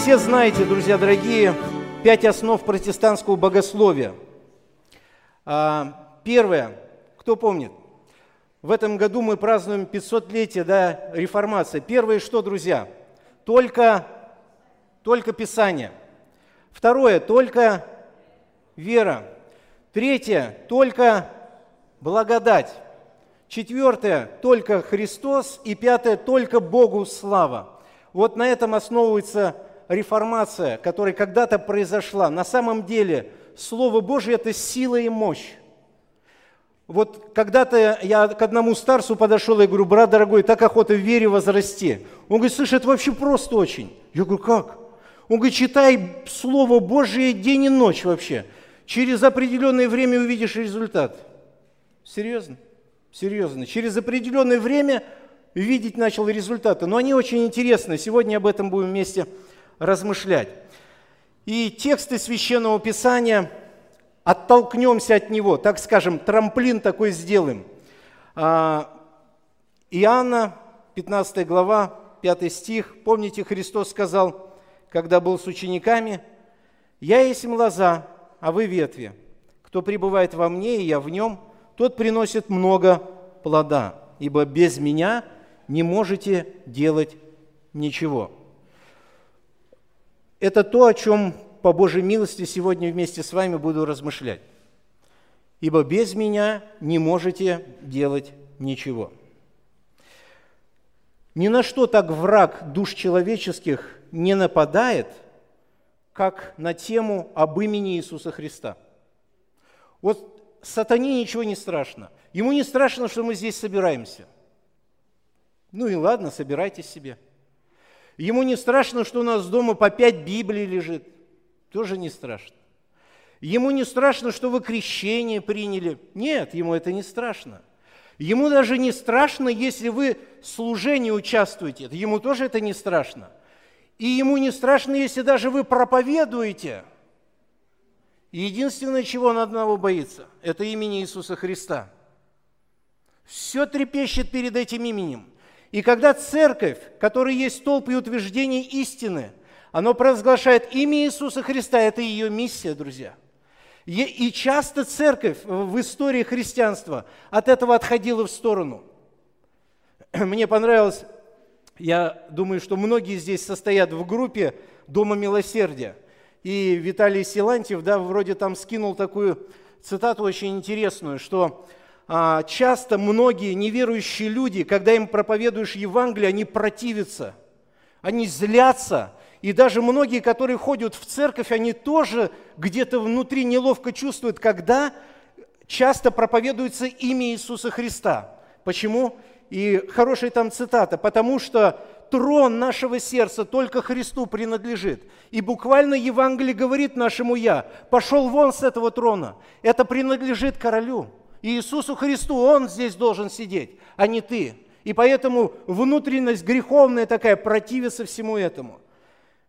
Все знаете, друзья дорогие, пять основ протестантского богословия. А, первое, кто помнит? В этом году мы празднуем 500-летие да, реформации. Первое что, друзья? Только, только Писание. Второе, только вера. Третье, только благодать. Четвертое, только Христос. И пятое, только Богу слава. Вот на этом основывается реформация, которая когда-то произошла. На самом деле Слово Божье – это сила и мощь. Вот когда-то я к одному старцу подошел и говорю, брат дорогой, так охота в вере возрасти. Он говорит, слушай, это вообще просто очень. Я говорю, как? Он говорит, читай Слово Божие день и ночь вообще. Через определенное время увидишь результат. Серьезно? Серьезно. Через определенное время видеть начал результаты. Но они очень интересны. Сегодня об этом будем вместе размышлять. И тексты Священного Писания, оттолкнемся от него, так скажем, трамплин такой сделаем. А, Иоанна, 15 глава, 5 стих. Помните, Христос сказал, когда был с учениками, «Я есть лоза, а вы ветви. Кто пребывает во мне, и я в нем, тот приносит много плода, ибо без меня не можете делать ничего». Это то, о чем по Божьей милости сегодня вместе с вами буду размышлять. Ибо без меня не можете делать ничего. Ни на что так враг душ человеческих не нападает, как на тему об имени Иисуса Христа. Вот сатане ничего не страшно. Ему не страшно, что мы здесь собираемся. Ну и ладно, собирайтесь себе – Ему не страшно, что у нас дома по пять Библий лежит. Тоже не страшно. Ему не страшно, что вы крещение приняли. Нет, ему это не страшно. Ему даже не страшно, если вы в служении участвуете. Ему тоже это не страшно. И ему не страшно, если даже вы проповедуете. единственное, чего он одного боится, это имени Иисуса Христа. Все трепещет перед этим именем. И когда церковь, которая есть столб и утверждение истины, она провозглашает имя Иисуса Христа, это ее миссия, друзья. И часто церковь в истории христианства от этого отходила в сторону. Мне понравилось, я думаю, что многие здесь состоят в группе Дома Милосердия. И Виталий Силантьев, да, вроде там скинул такую цитату очень интересную, что часто многие неверующие люди, когда им проповедуешь Евангелие, они противятся, они злятся. И даже многие, которые ходят в церковь, они тоже где-то внутри неловко чувствуют, когда часто проповедуется имя Иисуса Христа. Почему? И хорошая там цитата. «Потому что трон нашего сердца только Христу принадлежит. И буквально Евангелие говорит нашему «я», пошел вон с этого трона, это принадлежит королю». Иисусу Христу, Он здесь должен сидеть, а не ты. И поэтому внутренность греховная такая противится всему этому.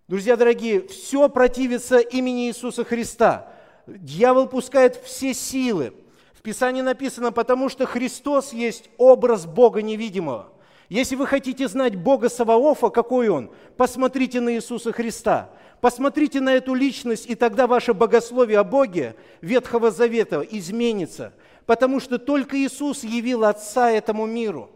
Друзья дорогие, все противится имени Иисуса Христа. Дьявол пускает все силы. В Писании написано, потому что Христос есть образ Бога невидимого. Если вы хотите знать Бога Саваофа, какой Он, посмотрите на Иисуса Христа. Посмотрите на эту личность, и тогда ваше богословие о Боге Ветхого Завета изменится – потому что только Иисус явил Отца этому миру.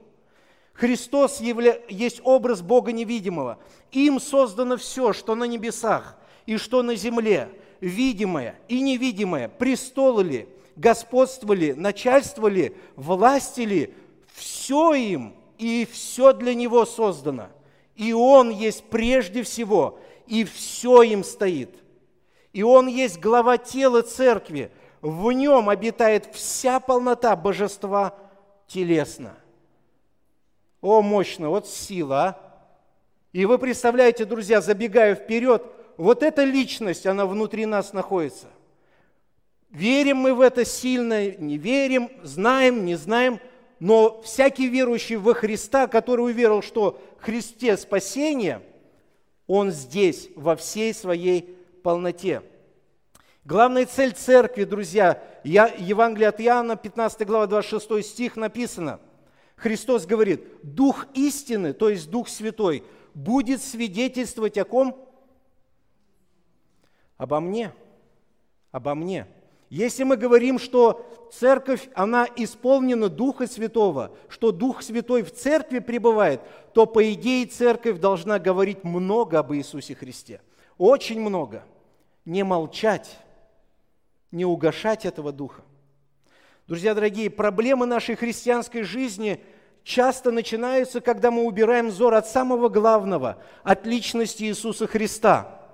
Христос явля... есть образ Бога невидимого. Им создано все, что на небесах и что на земле, видимое и невидимое, престолы ли, господство ли, начальство ли, власти ли, все им и все для Него создано. И Он есть прежде всего, и все им стоит. И Он есть глава тела церкви – в нем обитает вся полнота божества телесно. О, мощно, вот сила, а! И вы представляете, друзья, забегая вперед, вот эта личность, она внутри нас находится. Верим мы в это сильно, не верим, знаем, не знаем, но всякий верующий во Христа, который уверовал, что в Христе спасение, он здесь во всей своей полноте. Главная цель церкви, друзья, Евангелие от Иоанна, 15 глава, 26 стих написано. Христос говорит, Дух истины, то есть Дух Святой, будет свидетельствовать о ком? Обо мне. Обо мне. Если мы говорим, что церковь, она исполнена Духа Святого, что Дух Святой в церкви пребывает, то, по идее, церковь должна говорить много об Иисусе Христе. Очень много. Не молчать, не угошать этого Духа. Друзья дорогие, проблемы нашей христианской жизни часто начинаются, когда мы убираем взор от самого главного, от личности Иисуса Христа –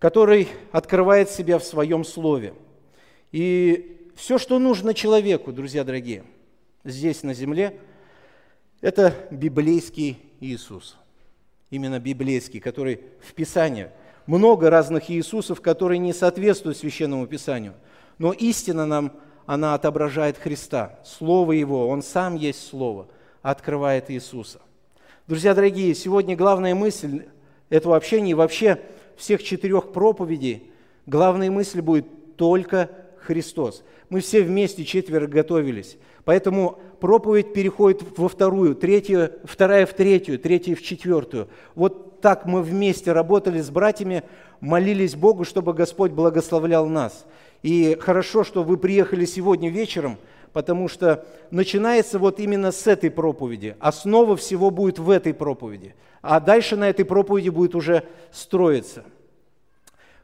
который открывает себя в своем слове. И все, что нужно человеку, друзья дорогие, здесь на земле, это библейский Иисус. Именно библейский, который в Писании. Много разных Иисусов, которые не соответствуют Священному Писанию. Но истина нам, она отображает Христа. Слово Его, Он сам есть Слово, открывает Иисуса. Друзья дорогие, сегодня главная мысль этого общения и вообще – всех четырех проповедей главная мысль будет только Христос. Мы все вместе четверо готовились. Поэтому проповедь переходит во вторую, третья, вторая в третью, третья в четвертую. Вот так мы вместе работали с братьями, молились Богу, чтобы Господь благословлял нас. И хорошо, что вы приехали сегодня вечером, потому что начинается вот именно с этой проповеди. Основа всего будет в этой проповеди – а дальше на этой проповеди будет уже строиться.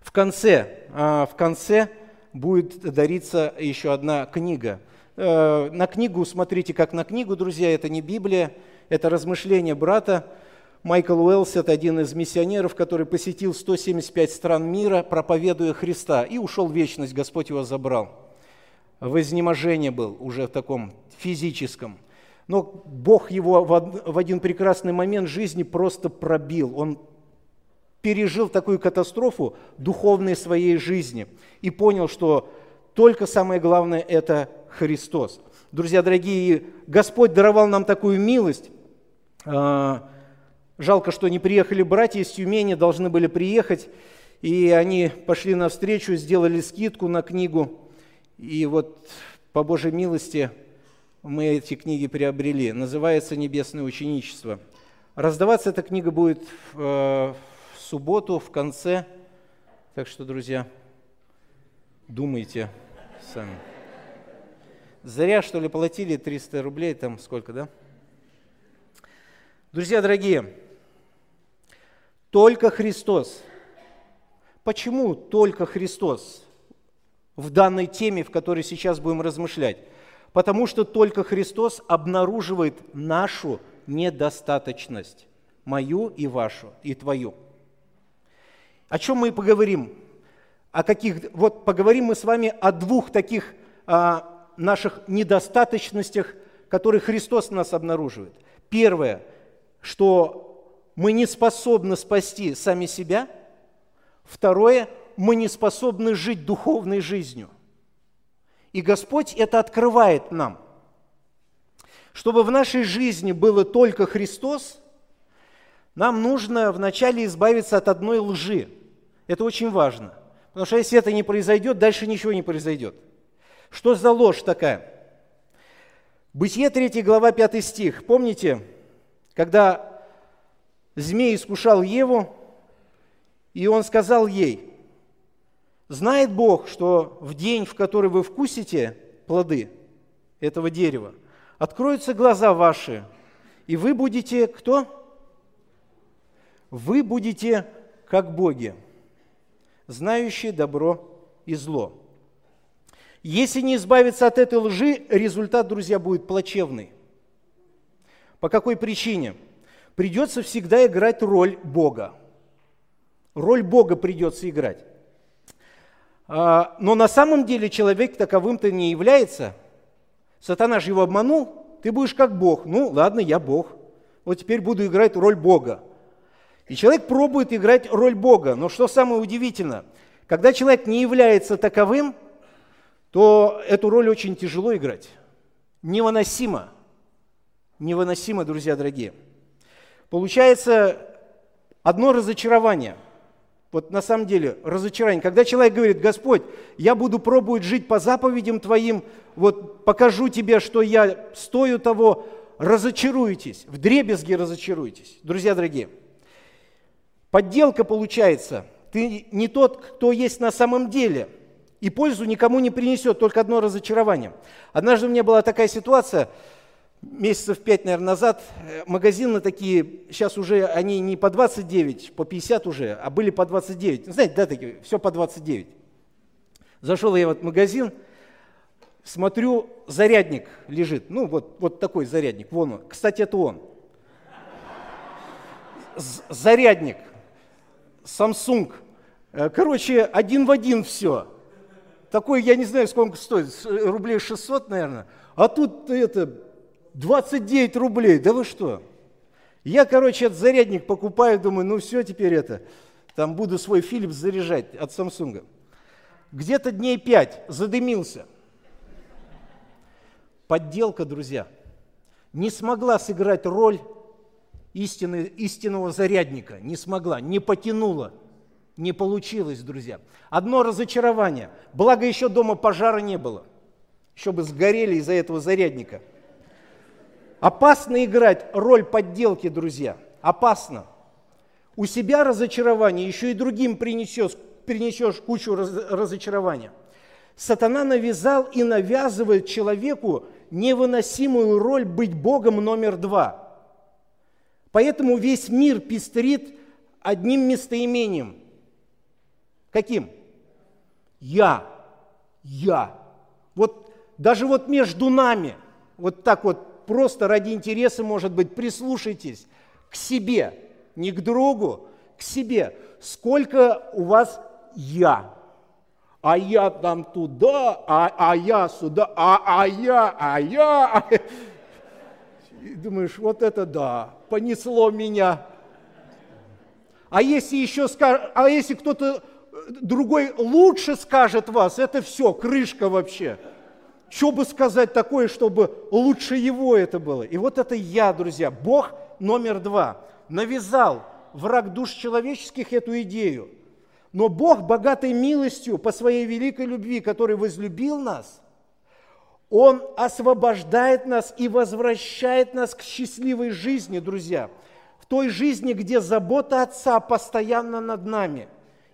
В конце, а, в конце будет дариться еще одна книга. Э, на книгу смотрите как на книгу, друзья, это не Библия, это размышления брата. Майкл Уэллс – это один из миссионеров, который посетил 175 стран мира, проповедуя Христа, и ушел в вечность, Господь его забрал. В изнеможении был уже в таком физическом. Но Бог его в один прекрасный момент жизни просто пробил. Он пережил такую катастрофу духовной своей жизни и понял, что только самое главное – это Христос. Друзья дорогие, Господь даровал нам такую милость. Жалко, что не приехали братья из Тюмени, должны были приехать. И они пошли навстречу, сделали скидку на книгу. И вот по Божьей милости мы эти книги приобрели. Называется «Небесное ученичество». Раздаваться эта книга будет э, в субботу, в конце. Так что, друзья, думайте сами. Зря, что ли, платили 300 рублей, там сколько, да? Друзья дорогие, только Христос. Почему только Христос в данной теме, в которой сейчас будем размышлять? Потому что только Христос обнаруживает нашу недостаточность, мою и вашу, и твою. О чем мы поговорим? О каких? Вот поговорим мы с вами о двух таких а, наших недостаточностях, которые Христос нас обнаруживает. Первое, что мы не способны спасти сами себя. Второе, мы не способны жить духовной жизнью. И Господь это открывает нам. Чтобы в нашей жизни было только Христос, нам нужно вначале избавиться от одной лжи. Это очень важно. Потому что если это не произойдет, дальше ничего не произойдет. Что за ложь такая? Бытие 3 глава 5 стих. Помните, когда змей искушал Еву, и он сказал ей, Знает Бог, что в день, в который вы вкусите плоды этого дерева, откроются глаза ваши, и вы будете кто? Вы будете как боги, знающие добро и зло. Если не избавиться от этой лжи, результат, друзья, будет плачевный. По какой причине? Придется всегда играть роль Бога. Роль Бога придется играть. А, но на самом деле человек таковым-то не является. Сатана же его обманул, ты будешь как Бог. Ну, ладно, я Бог. Вот теперь буду играть роль Бога. И человек пробует играть роль Бога. Но что самое удивительное, когда человек не является таковым, то эту роль очень тяжело играть. Невыносимо. Невыносимо, друзья дорогие. Получается одно разочарование – вот на самом деле разочарование. Когда человек говорит, Господь, я буду пробовать жить по заповедям Твоим, вот покажу тебе, что я стою того, разочаруйтесь, в дребезге разочаруйтесь. Друзья дорогие, подделка получается ты не тот, кто есть на самом деле, и пользу никому не принесет, только одно разочарование. Однажды у меня была такая ситуация, месяцев пять, наверное, назад, э, магазины такие, сейчас уже они не по 29, по 50 уже, а были по 29. Знаете, да, такие, все по 29. Зашел я в этот магазин, смотрю, зарядник лежит. Ну, вот, вот такой зарядник, вон он. Кстати, это он. Зарядник. Samsung. Э, короче, один в один все. Такой, я не знаю, сколько стоит, рублей 600, наверное. А тут это 29 рублей, да вы что? Я, короче, этот зарядник покупаю, думаю, ну все теперь это, там буду свой Philips заряжать от Samsung. Где-то дней 5 задымился. Подделка, друзья, не смогла сыграть роль истины, истинного зарядника, не смогла, не потянула, не получилось, друзья. Одно разочарование, благо еще дома пожара не было, еще бы сгорели из-за этого зарядника. Опасно играть роль подделки, друзья, опасно. У себя разочарование, еще и другим принесешь, принесешь кучу разочарования. Сатана навязал и навязывает человеку невыносимую роль быть Богом номер два – Поэтому весь мир пестрит одним местоимением. Каким? Я. Я. Вот даже вот между нами, вот так вот просто ради интереса, может быть, прислушайтесь к себе, не к другу, к себе. Сколько у вас я? А я там туда, а, а я сюда, а, а я, а я. И думаешь, вот это да, понесло меня. А если еще скажет, а если кто-то другой лучше скажет вас, это все, крышка вообще. Что бы сказать такое, чтобы лучше его это было? И вот это я, друзья, Бог номер два, навязал враг душ человеческих эту идею. Но Бог, богатой милостью по своей великой любви, который возлюбил нас – он освобождает нас и возвращает нас к счастливой жизни, друзья. В той жизни, где забота Отца постоянно над нами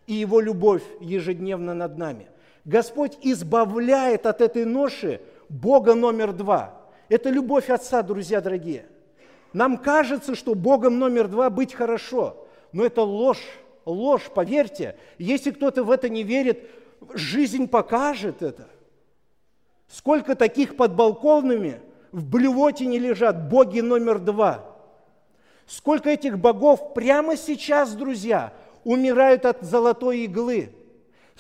и Его любовь ежедневно над нами. Господь избавляет от этой ноши Бога номер два. Это любовь Отца, друзья дорогие. Нам кажется, что Богом номер два быть хорошо, но это ложь, ложь, поверьте. Если кто-то в это не верит, жизнь покажет это – Сколько таких под балконами в блювотине лежат боги номер два? Сколько этих богов прямо сейчас, друзья, умирают от золотой иглы?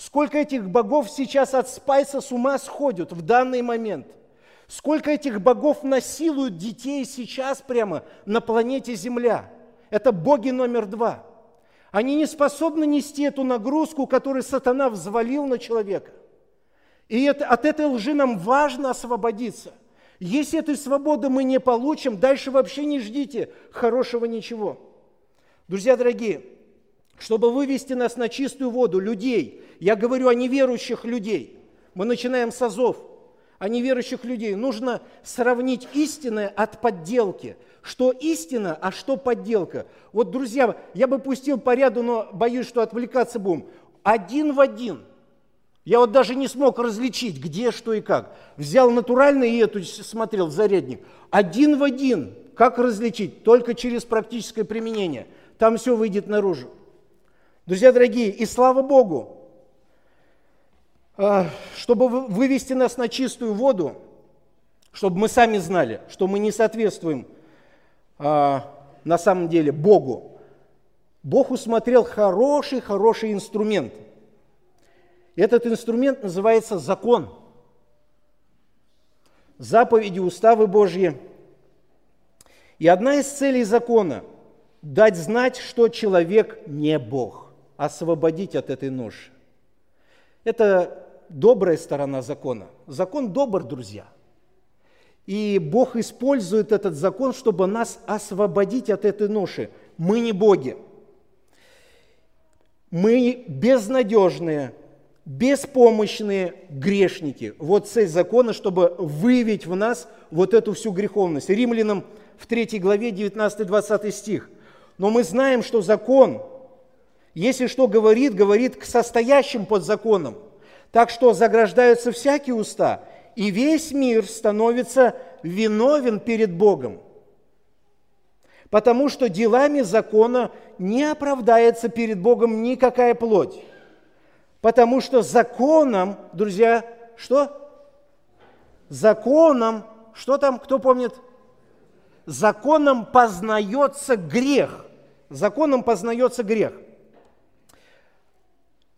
Сколько этих богов сейчас от спайса с ума сходят в данный момент? Сколько этих богов насилуют детей сейчас прямо на планете Земля? Это боги номер два. Они не способны нести эту нагрузку, которую сатана взвалил на человека. И это, от этой лжи нам важно освободиться. Если этой свободы мы не получим, дальше вообще не ждите хорошего ничего. Друзья дорогие, чтобы вывести нас на чистую воду, людей, я говорю о неверующих людей, мы начинаем с азов, о неверующих людей, нужно сравнить истинное от подделки. Что истина, а что подделка. Вот, друзья, я бы пустил по ряду, но боюсь, что отвлекаться будем. Один в один – я вот даже не смог различить, где, что и как. Взял натуральный и эту смотрел зарядник. Один в один. Как различить? Только через практическое применение. Там все выйдет наружу. Друзья дорогие, и слава Богу, чтобы вывести нас на чистую воду, чтобы мы сами знали, что мы не соответствуем а, на самом деле Богу, Бог усмотрел хороший-хороший инструмент – этот инструмент называется закон. Заповеди, уставы Божьи. И одна из целей закона – дать знать, что человек не Бог, освободить от этой ноши. Это добрая сторона закона. Закон добр, друзья. И Бог использует этот закон, чтобы нас освободить от этой ноши. Мы не боги. Мы безнадежные, беспомощные грешники. Вот цель закона, чтобы выявить в нас вот эту всю греховность. Римлянам в 3 главе 19-20 стих. Но мы знаем, что закон Если что говорит, говорит к состоящим под законом. Так что заграждаются всякие уста, и весь мир становится виновен перед Богом. Потому что делами закона не оправдается перед Богом никакая плоть. Потому что законом, друзья, что? Законом, что там, кто помнит? Законом познается грех. Законом познается грех.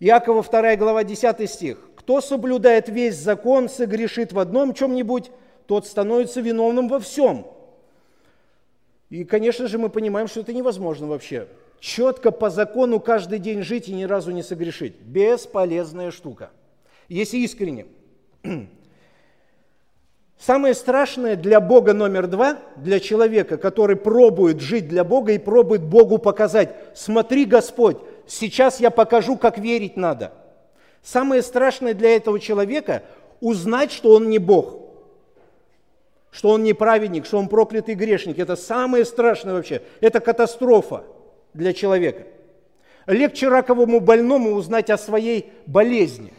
Иакова 2 глава 10 стих. Кто соблюдает весь закон, согрешит в одном чем-нибудь, тот становится виновным во всем. И, конечно же, мы понимаем, что это невозможно вообще. Четко по закону каждый день жить и ни разу не согрешить. Бесполезная штука. Если искренне. Самое страшное для Бога номер два, для человека, который пробует жить для Бога и пробует Богу показать, смотри, Господь, сейчас я покажу, как верить надо. Самое страшное для этого человека – узнать, что он не Бог, что он не праведник, что он проклятый грешник. Это самое страшное вообще. Это катастрофа для человека. Легче раковому больному узнать о своей болезни.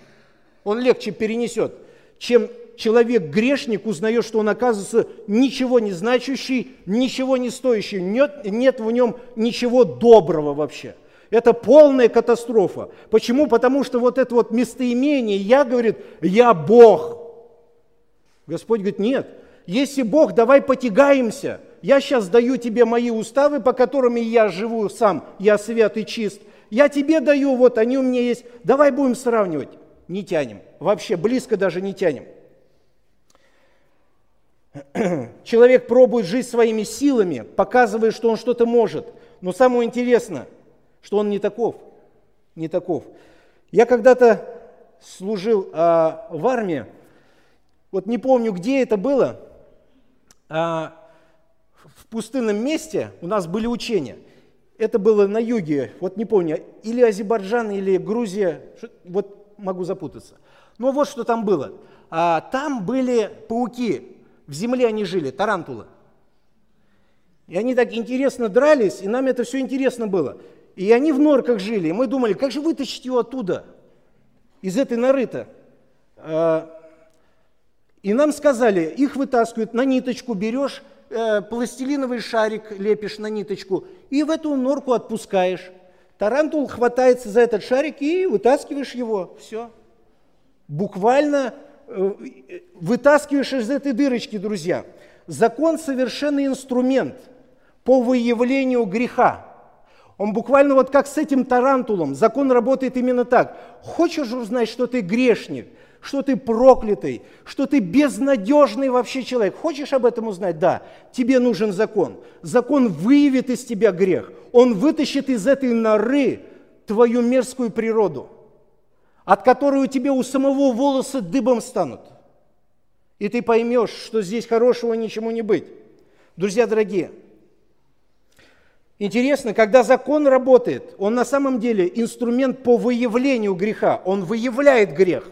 Он легче перенесет, чем человек-грешник узнает, что он оказывается ничего не значащий, ничего не стоящий, нет, нет в нем ничего доброго вообще – это полная катастрофа. Почему? Потому что вот это вот местоимение «я» говорит «я Бог». Господь говорит, нет, если Бог, давай потягаемся. Я сейчас даю тебе мои уставы, по которым я живу сам, я свят и чист. Я тебе даю, вот они у меня есть. Давай будем сравнивать. Не тянем. Вообще близко даже не тянем. Человек пробует жить своими силами, показывая, что он что-то может. Но самое интересное, что он не таков, не таков. Я когда-то служил а, в армии, вот не помню, где это было, а, в пустынном месте у нас были учения. Это было на юге, вот не помню, или Азербайджан, или Грузия, вот могу запутаться. Но вот что там было. А, там были пауки, в земле они жили, тарантулы. И они так интересно дрались, и нам это все интересно было. И они в норках жили. И мы думали, как же вытащить его оттуда, из этой норы-то. А, и нам сказали, их вытаскивают, на ниточку берешь, э, пластилиновый шарик лепишь на ниточку и в эту норку отпускаешь. Тарантул хватается за этот шарик и вытаскиваешь его. Все. Буквально э, вытаскиваешь из этой дырочки, друзья. Закон – совершенный инструмент по выявлению греха. Он буквально вот как с этим тарантулом. Закон работает именно так. Хочешь узнать, что ты грешник, что ты проклятый, что ты безнадежный вообще человек. Хочешь об этом узнать? Да. Тебе нужен закон. Закон выявит из тебя грех. Он вытащит из этой норы твою мерзкую природу, от которой у тебя у самого волосы дыбом станут. И ты поймешь, что здесь хорошего ничему не быть. Друзья дорогие, Интересно, когда закон работает, он на самом деле инструмент по выявлению греха, он выявляет грех.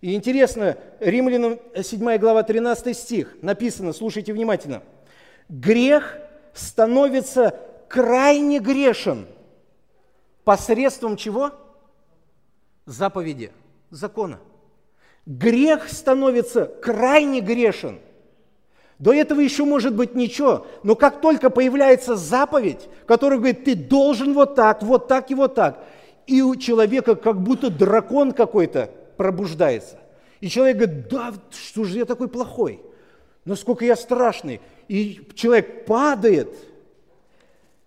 И интересно, Римлянам 7 глава 13 стих написано, слушайте внимательно. Грех становится крайне грешен посредством чего? Заповеди, закона. Грех становится крайне грешен – до этого еще может быть ничего, но как только появляется заповедь, которая говорит, ты должен вот так, вот так и вот так, и у человека как будто дракон какой-то пробуждается. И человек говорит, да, что же я такой плохой, насколько я страшный. И человек падает,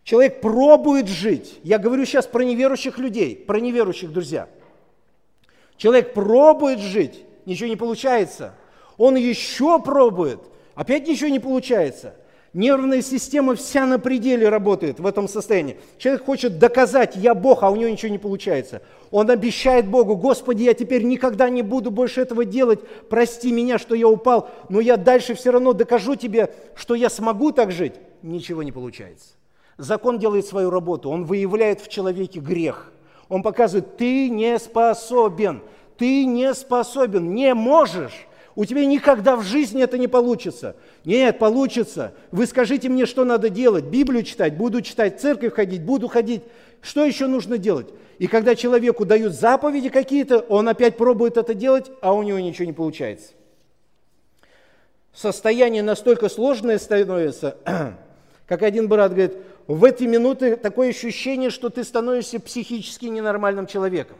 человек пробует жить. Я говорю сейчас про неверующих людей, про неверующих, друзья. Человек пробует жить, ничего не получается. Он еще пробует – Опять ничего не получается. Нервная система вся на пределе работает в этом состоянии. Человек хочет доказать, я Бог, а у него ничего не получается. Он обещает Богу, Господи, я теперь никогда не буду больше этого делать, прости меня, что я упал, но я дальше все равно докажу тебе, что я смогу так жить. Ничего не получается. Закон делает свою работу, он выявляет в человеке грех. Он показывает, ты не способен, ты не способен, не можешь. У тебя никогда в жизни это не получится. Нет, получится. Вы скажите мне, что надо делать. Библию читать, буду читать, в церковь ходить, буду ходить. Что еще нужно делать? И когда человеку дают заповеди какие-то, он опять пробует это делать, а у него ничего не получается. Состояние настолько сложное становится, как один брат говорит, в эти минуты такое ощущение, что ты становишься психически ненормальным человеком.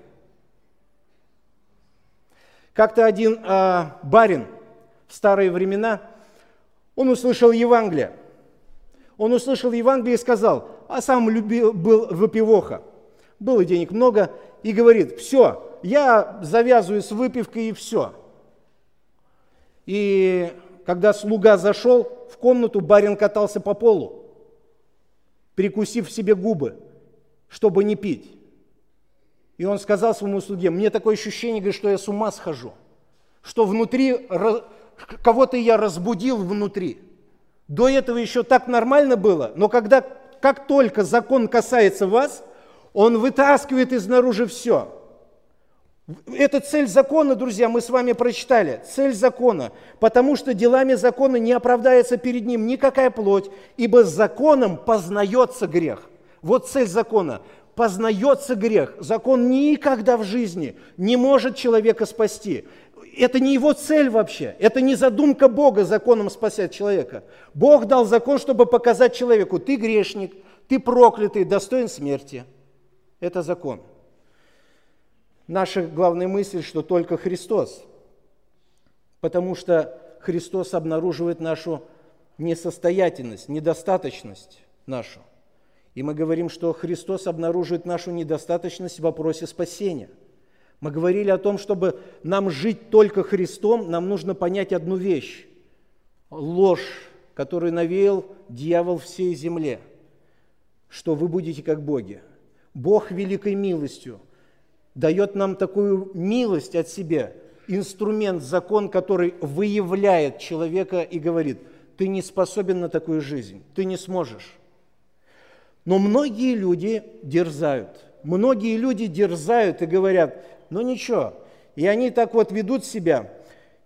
Как-то один э, барин в старые времена, он услышал Евангелие. Он услышал Евангелие и сказал, а сам любил, был выпивоха. Было денег много, и говорит, все, я завязываю с выпивкой и все. И когда слуга зашел в комнату, барин катался по полу, прикусив себе губы, чтобы не пить. И он сказал своему слуге, мне такое ощущение, говорит, что я с ума схожу, что внутри, кого-то я разбудил внутри. До этого еще так нормально было, но когда, как только закон касается вас, он вытаскивает изнаружи все. Это цель закона, друзья, мы с вами прочитали. Цель закона. Потому что делами закона не оправдается перед ним никакая плоть, ибо законом познается грех. Вот цель закона познается грех. Закон никогда в жизни не может человека спасти. Это не его цель вообще. Это не задумка Бога законом спасать человека. Бог дал закон, чтобы показать человеку, ты грешник, ты проклятый, достоин смерти. Это закон. Наша главная мысль, что только Христос. Потому что Христос обнаруживает нашу несостоятельность, недостаточность нашу. И мы говорим, что Христос обнаруживает нашу недостаточность в вопросе спасения. Мы говорили о том, чтобы нам жить только Христом, нам нужно понять одну вещь. Ложь, которую навеял дьявол всей земле, что вы будете как боги. Бог великой милостью дает нам такую милость от себя, инструмент, закон, который выявляет человека и говорит, ты не способен на такую жизнь, ты не сможешь. Но многие люди дерзают. Многие люди дерзают и говорят, ну ничего. И они так вот ведут себя.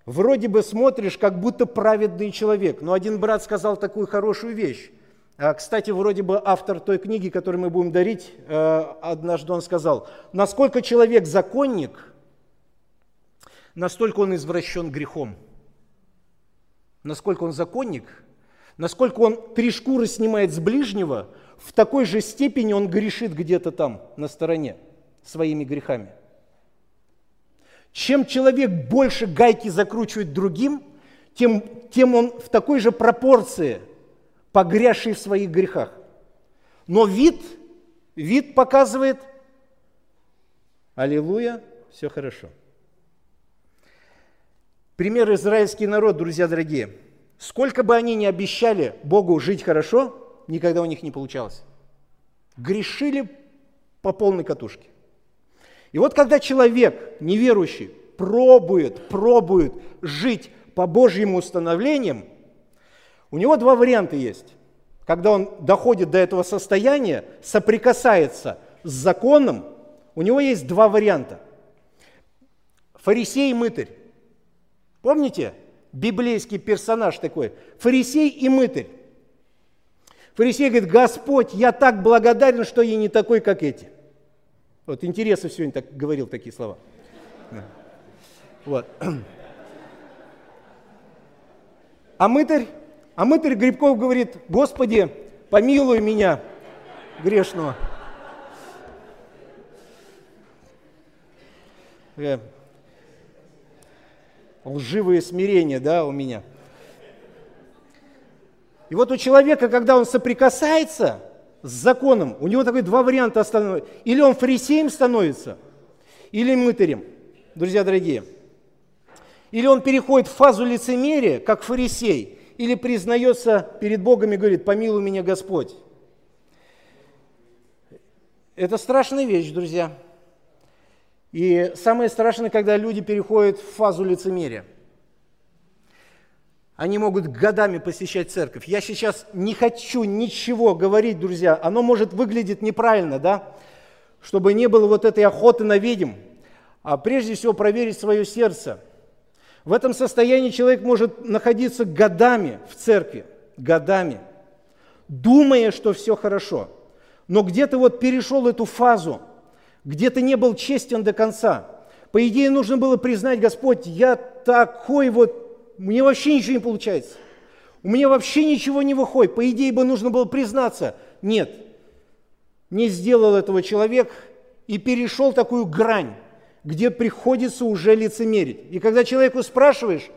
Вроде бы смотришь, как будто праведный человек. Но один брат сказал такую хорошую вещь. А, кстати, вроде бы автор той книги, которую мы будем дарить, э, однажды он сказал, насколько человек законник, настолько он извращен грехом. Насколько он законник, насколько он три шкуры снимает с ближнего – в такой же степени он грешит где-то там, на стороне, своими грехами. Чем человек больше гайки закручивает другим, тем, тем он в такой же пропорции погрязший в своих грехах. Но вид, вид показывает, аллилуйя, все хорошо. Пример израильский народ, друзья дорогие. Сколько бы они ни обещали Богу жить хорошо, никогда у них не получалось. Грешили по полной катушке. И вот когда человек, неверующий, пробует, пробует жить по Божьим установлениям, у него два варианта есть. Когда он доходит до этого состояния, соприкасается с законом, у него есть два варианта. Фарисей и мытарь. Помните? Библейский персонаж такой. Фарисей и мытарь. Фарисей говорит, Господь, я так благодарен, что я не такой, как эти. Вот интересно сегодня так говорил такие слова. Вот. А мытарь, а мытарь Грибков говорит, Господи, помилуй меня, грешного. Э, лживое смирение, да, у меня – и вот у человека, когда он соприкасается с законом, у него такой два варианта становятся. Или он фарисеем становится, или мытарем, друзья дорогие. Или он переходит в фазу лицемерия, как фарисей, или признается перед Богом и говорит, помилуй меня Господь. Это страшная вещь, друзья. И самое страшное, когда люди переходят в фазу лицемерия – они могут годами посещать церковь. Я сейчас не хочу ничего говорить, друзья. Оно может выглядеть неправильно, да? Чтобы не было вот этой охоты на ведьм. А прежде всего проверить свое сердце. В этом состоянии человек может находиться годами в церкви, годами, думая, что все хорошо. Но где-то вот перешел эту фазу, где-то не был честен до конца. По идее, нужно было признать, Господь, я такой вот, мне вообще ничего не получается. У меня вообще ничего не выходит. По идее бы нужно было признаться. Нет, не сделал этого человек и перешел такую грань, где приходится уже лицемерить. И когда человеку спрашиваешь,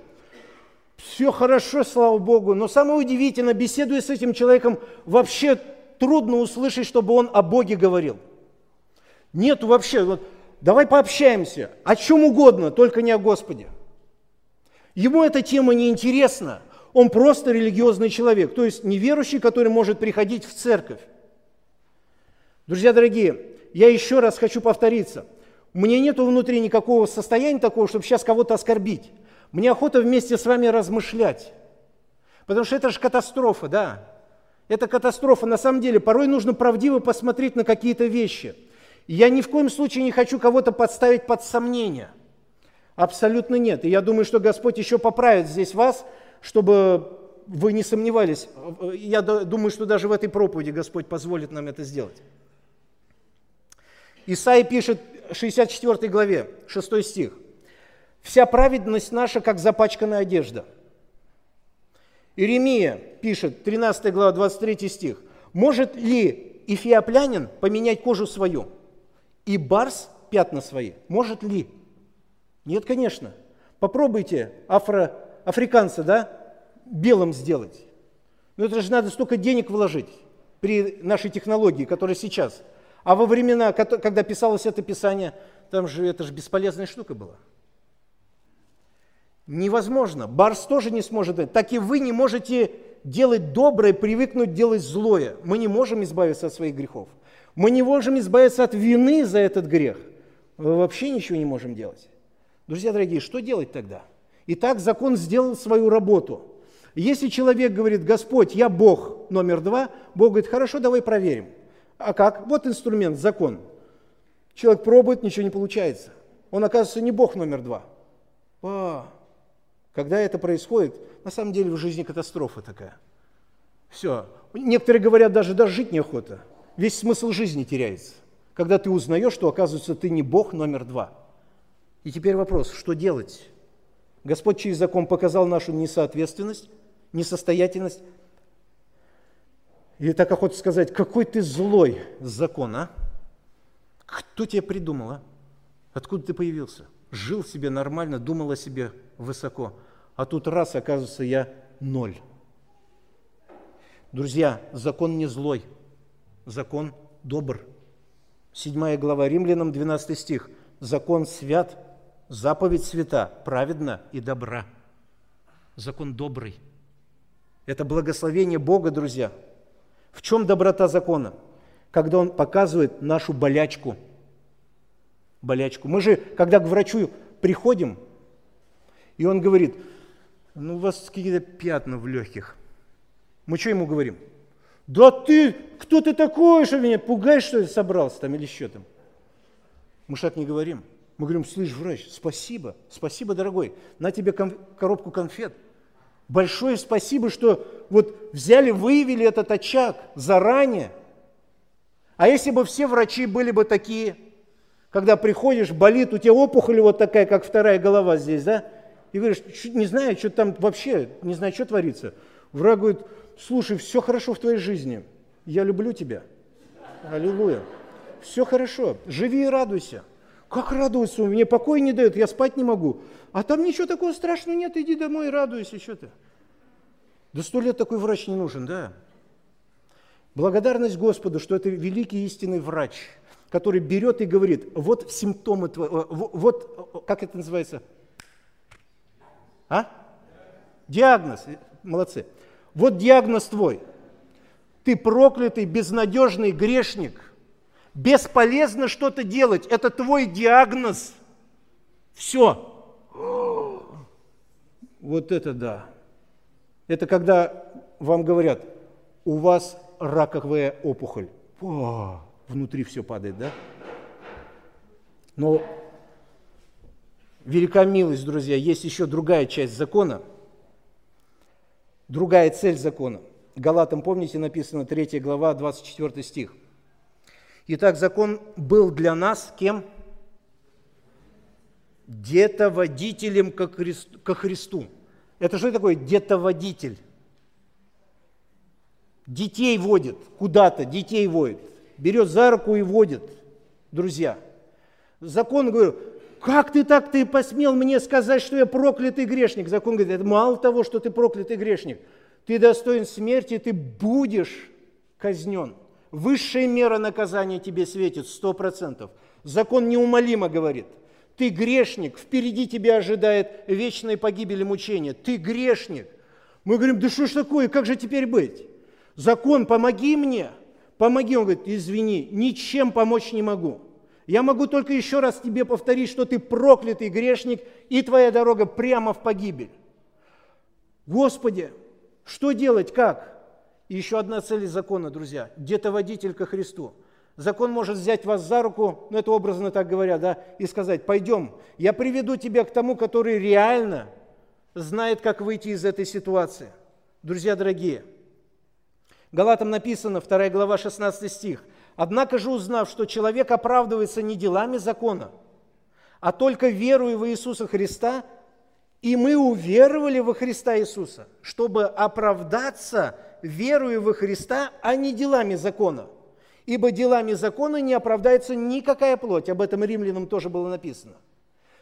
все хорошо, слава Богу, но самое удивительное, беседуя с этим человеком, вообще трудно услышать, чтобы он о Боге говорил. Нет вообще, вот, давай пообщаемся, о чем угодно, только не о Господе. Ему эта тема не интересна, он просто религиозный человек, то есть неверующий, который может приходить в церковь. Друзья дорогие, я еще раз хочу повториться. У меня нет внутри никакого состояния такого, чтобы сейчас кого-то оскорбить. Мне охота вместе с вами размышлять. Потому что это же катастрофа, да. Это катастрофа. На самом деле, порой нужно правдиво посмотреть на какие-то вещи. Я ни в коем случае не хочу кого-то подставить под сомнение. Абсолютно нет. И я думаю, что Господь еще поправит здесь вас, чтобы вы не сомневались. Я думаю, что даже в этой проповеди Господь позволит нам это сделать. Исаия пишет в 64 главе, 6 стих. «Вся праведность наша, как запачканная одежда». Иеремия пишет, 13 глава, 23 стих. «Может ли эфиоплянин поменять кожу свою, и барс пятна свои? Может ли?» Нет, конечно. Попробуйте афро, африканца, да, белым сделать. Но это же надо столько денег вложить при нашей технологии, которая сейчас – а во времена, когда писалось это писание, там же это же бесполезная штука была. Невозможно. Барс тоже не сможет. Так и вы не можете делать доброе, привыкнуть делать злое. Мы не можем избавиться от своих грехов. Мы не можем избавиться от вины за этот грех. Мы вообще ничего не можем делать. Друзья дорогие, что делать тогда? Итак, закон сделал свою работу. Если человек говорит, Господь, я Бог номер два, Бог говорит, хорошо, давай проверим. А как? Вот инструмент, закон. Человек пробует, ничего не получается. Он оказывается не Бог номер два. А, когда это происходит, на самом деле в жизни катастрофа такая. Все. Некоторые говорят, даже, даже жить неохота. Весь смысл жизни теряется. Когда ты узнаешь, что, оказывается, ты не Бог номер два. И теперь вопрос, что делать? Господь через закон показал нашу несоответственность, несостоятельность, и так охота сказать, какой ты злой закон, а? Кто тебя придумал, а? Откуда ты появился? Жил себе нормально, думал о себе высоко. А тут раз, оказывается, я ноль. Друзья, закон не злой, закон добр. Седьмая глава Римлянам, 12 стих. Закон свят, заповедь свята, праведна и добра. Закон добрый. Это благословение Бога, друзья – в чем доброта закона? Когда он показывает нашу болячку. Болячку. Мы же, когда к врачу приходим, и он говорит, ну у вас какие-то пятна в легких. Мы что ему говорим? Да ты, кто ты такой, что меня пугаешь, что ли, собрался там или что там? Мы же так не говорим. Мы говорим, слышь, врач, спасибо, спасибо, дорогой, на тебе ком- коробку конфет. Большое спасибо, что вот взяли, выявили этот очаг заранее. А если бы все врачи были бы такие, когда приходишь, болит, у тебя опухоль вот такая, как вторая голова здесь, да? И говоришь, не знаю, что там вообще, не знаю, что творится. Враг говорит, слушай, все хорошо в твоей жизни, я люблю тебя. Аллилуйя. Все хорошо, живи и радуйся. Как радоваться? Мне покой не дает, я спать не могу. А там ничего такого страшного нет, иди домой, радуйся, что ты. Да сто лет такой врач не нужен, да? Благодарность Господу, что это великий истинный врач, который берет и говорит, вот симптомы твои, э, вот, как это называется? А? Диагноз, молодцы. Вот диагноз твой. Ты проклятый, безнадежный грешник. Бесполезно что-то делать. Это твой диагноз. Все. Вот это да. Это когда вам говорят, у вас раковая опухоль. О, внутри все падает, да? Но велика милость, друзья, есть еще другая часть закона, другая цель закона. Галатам, помните, написано 3 глава, 24 стих. Итак, закон был для нас кем? Детоводителем ко Христу. Ко Христу. Это что такое детоводитель? Детей водит куда-то, детей водит. Берет за руку и водит, друзья. Закон, говорю, как ты так, ты посмел мне сказать, что я проклятый грешник? Закон говорит, это мало того, что ты проклятый грешник, ты достоин смерти, ты будешь казнен. Высшая мера наказания тебе светит, сто процентов. Закон неумолимо говорит, ты грешник, впереди тебя ожидает вечной погибель и мучение. Ты грешник. Мы говорим, да что ж такое, как же теперь быть? Закон, помоги мне, помоги. Он говорит, извини, ничем помочь не могу. Я могу только еще раз тебе повторить, что ты проклятый грешник, и твоя дорога прямо в погибель. Господи, что делать, как? И еще одна цель закона, друзья, где-то водитель ко Христу. Закон может взять вас за руку, ну это образно так говоря, да, и сказать, пойдем, я приведу тебя к тому, который реально знает, как выйти из этой ситуации. Друзья дорогие, Галатам написано, 2 глава, 16 стих, Однако же, узнав, что человек оправдывается не делами закона, а только верою в Иисуса Христа, и мы уверовали во Христа Иисуса, чтобы оправдаться верою во Христа, а не делами закона. Ибо делами закона не оправдается никакая плоть. Об этом римлянам тоже было написано.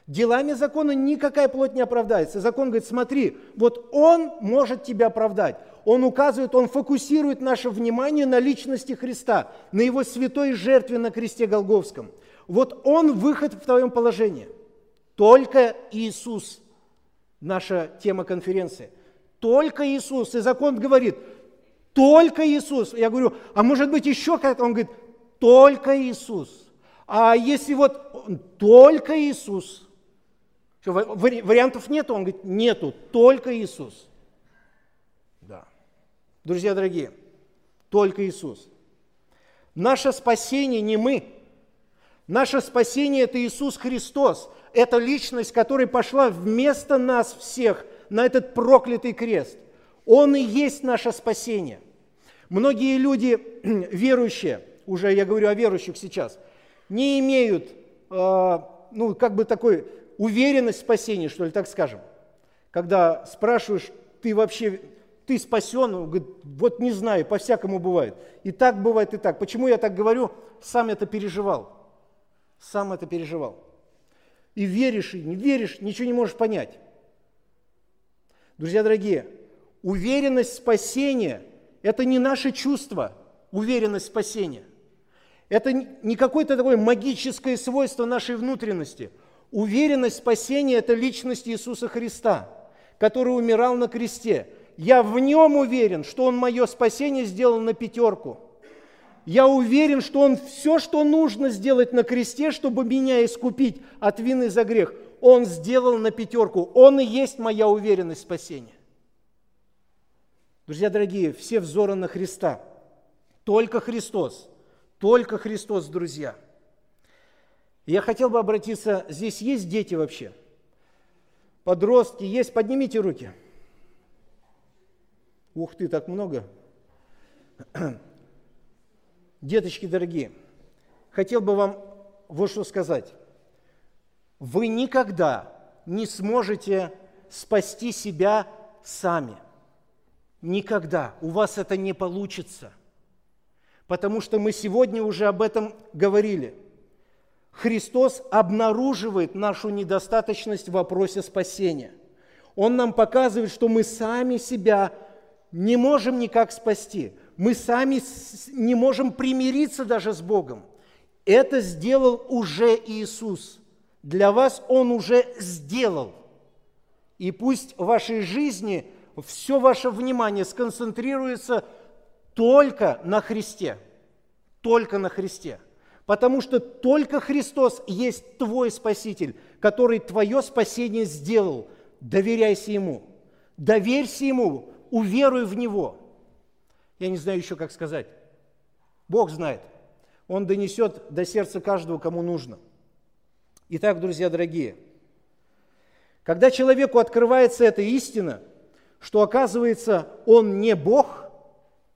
Делами закона никакая плоть не оправдается. Закон говорит, смотри, вот он может тебя оправдать он указывает, он фокусирует наше внимание на личности Христа, на его святой жертве на кресте Голговском. Вот он выход в твоем положении. Только Иисус. Наша тема конференции. Только Иисус. И закон говорит, только Иисус. Я говорю, а может быть еще как-то? Он говорит, только Иисус. А если вот только Иисус? Вариантов нет, он говорит, нету, только Иисус. Друзья дорогие, только Иисус. Наше спасение не мы. Наше спасение – это Иисус Христос. Это личность, которая пошла вместо нас всех на этот проклятый крест. Он и есть наше спасение. Многие люди, верующие, уже я говорю о верующих сейчас, не имеют, э, ну, как бы такой уверенность в спасении, что ли, так скажем. Когда спрашиваешь, ты вообще ты спасен, он говорит, вот не знаю, по-всякому бывает. И так бывает, и так. Почему я так говорю? Сам это переживал. Сам это переживал. И веришь, и не веришь, ничего не можешь понять. Друзья дорогие, уверенность спасения – это не наше чувство, уверенность спасения. Это не какое-то такое магическое свойство нашей внутренности. Уверенность спасения – это личность Иисуса Христа, который умирал на кресте – я в нем уверен, что он мое спасение сделал на пятерку. Я уверен, что он все, что нужно сделать на кресте, чтобы меня искупить от вины за грех, он сделал на пятерку. Он и есть моя уверенность спасения. Друзья дорогие, все взоры на Христа. Только Христос. Только Христос, друзья. Я хотел бы обратиться, здесь есть дети вообще? Подростки есть? Поднимите руки. Ух ты, так много. Деточки дорогие, хотел бы вам вот что сказать. Вы никогда не сможете спасти себя сами. Никогда. У вас это не получится. Потому что мы сегодня уже об этом говорили. Христос обнаруживает нашу недостаточность в вопросе спасения. Он нам показывает, что мы сами себя не можем никак спасти. Мы сами не можем примириться даже с Богом. Это сделал уже Иисус. Для вас Он уже сделал. И пусть в вашей жизни все ваше внимание сконцентрируется только на Христе. Только на Христе. Потому что только Христос есть твой Спаситель, который твое спасение сделал. Доверяйся Ему. Доверься Ему, уверуй в Него. Я не знаю еще, как сказать. Бог знает. Он донесет до сердца каждого, кому нужно. Итак, друзья дорогие, Когда человеку открывается эта истина, что оказывается он не Бог,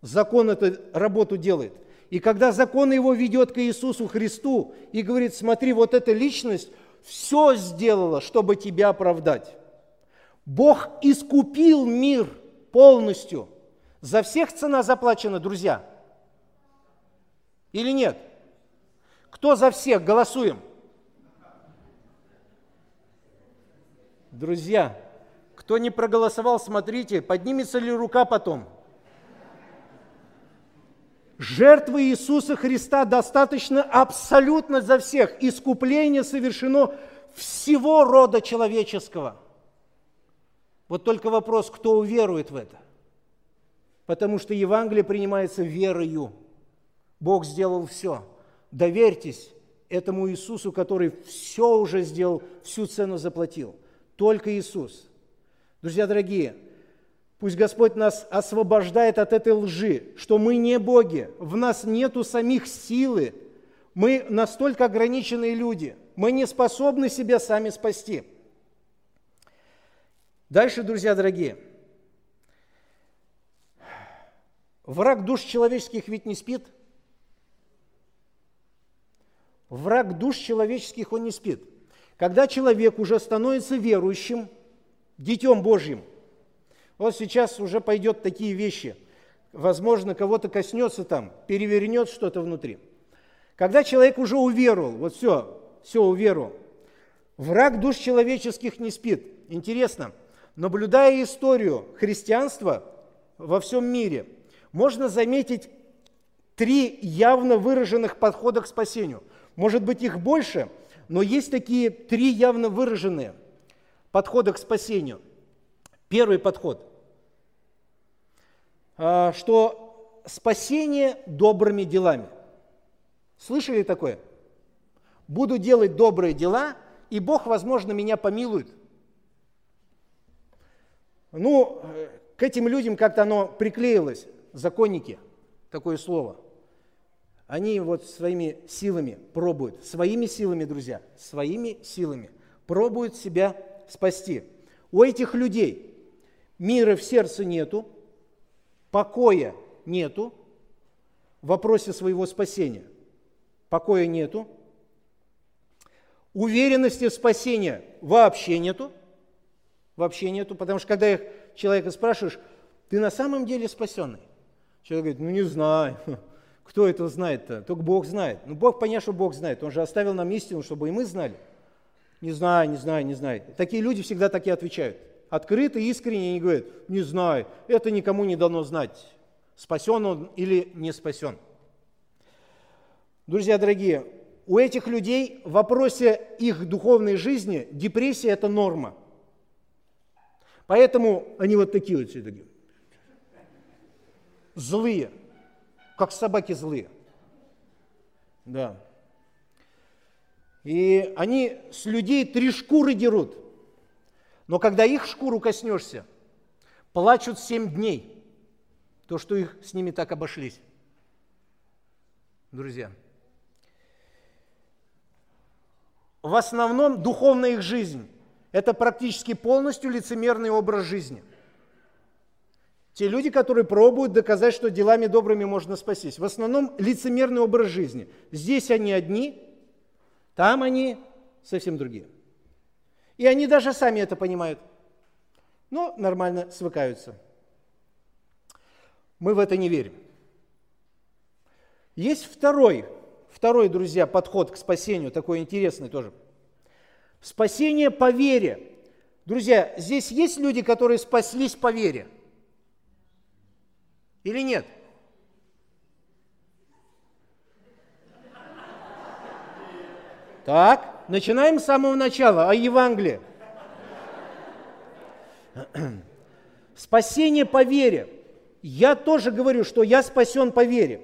закон эту работу делает. И когда закон его ведет к Иисусу Христу и говорит, смотри, вот эта личность все сделала, чтобы тебя оправдать. Бог искупил мир полностью. За всех цена заплачена, друзья. Или нет? Кто за всех? Голосуем. Друзья, кто не проголосовал, смотрите, поднимется ли рука потом. Жертвы Иисуса Христа достаточно абсолютно за всех. Искупление совершено всего рода человеческого – вот только вопрос, кто уверует в это. Потому что Евангелие принимается верою. Бог сделал все. Доверьтесь этому Иисусу, который все уже сделал, всю цену заплатил. Только Иисус. Друзья дорогие, пусть Господь нас освобождает от этой лжи, что мы не боги, в нас нету самих силы, мы настолько ограниченные люди, мы не способны себя сами спасти – Дальше, друзья дорогие, враг душ человеческих ведь не спит. Враг душ человеческих он не спит. Когда человек уже становится верующим, детем Божьим, вот сейчас уже пойдет такие вещи, возможно, кого-то коснется там, перевернет что-то внутри. Когда человек уже уверовал, вот все, все уверовал, враг душ человеческих не спит. Интересно – Наблюдая историю христианства во всем мире, можно заметить три явно выраженных подхода к спасению. Может быть, их больше, но есть такие три явно выраженные подхода к спасению. Первый подход, а, что спасение добрыми делами. Слышали такое? Буду делать добрые дела, и Бог, возможно, меня помилует – ну, к этим людям как-то оно приклеилось, законники, такое слово. Они вот своими силами пробуют, своими силами, друзья, своими силами пробуют себя спасти. У этих людей мира в сердце нету, покоя нету в вопросе своего спасения. Покоя нету, уверенности в спасении вообще нету – вообще нету, потому что когда их человека спрашиваешь, ты на самом деле спасенный? Человек говорит, ну не знаю, кто это знает-то? Только Бог знает. Ну Бог, понятно, что Бог знает, Он же оставил нам истину, чтобы и мы знали. Не знаю, не знаю, не знаю. Такие люди всегда такие отвечают. Открыто, искренне они говорят, не знаю, это никому не дано знать, спасен он или не спасен. Друзья дорогие, у этих людей в вопросе их духовной жизни депрессия – это норма – Поэтому они вот такие вот все такие. Злые, как собаки злые. Да. И они с людей три шкуры дерут. Но когда их шкуру коснешься, плачут семь дней. То, что их с ними так обошлись. Друзья. В основном духовная их жизнь это практически полностью лицемерный образ жизни. Те люди, которые пробуют доказать, что делами добрыми можно спастись. В основном лицемерный образ жизни. Здесь они одни, там они совсем другие. И они даже сами это понимают. Но нормально свыкаются. Мы в это не верим. Есть второй, второй, друзья, подход к спасению, такой интересный тоже – Спасение по вере. Друзья, здесь есть люди, которые спаслись по вере? Или нет? Так, начинаем с самого начала, о Евангелии. Спасение по вере. Я тоже говорю, что я спасен по вере.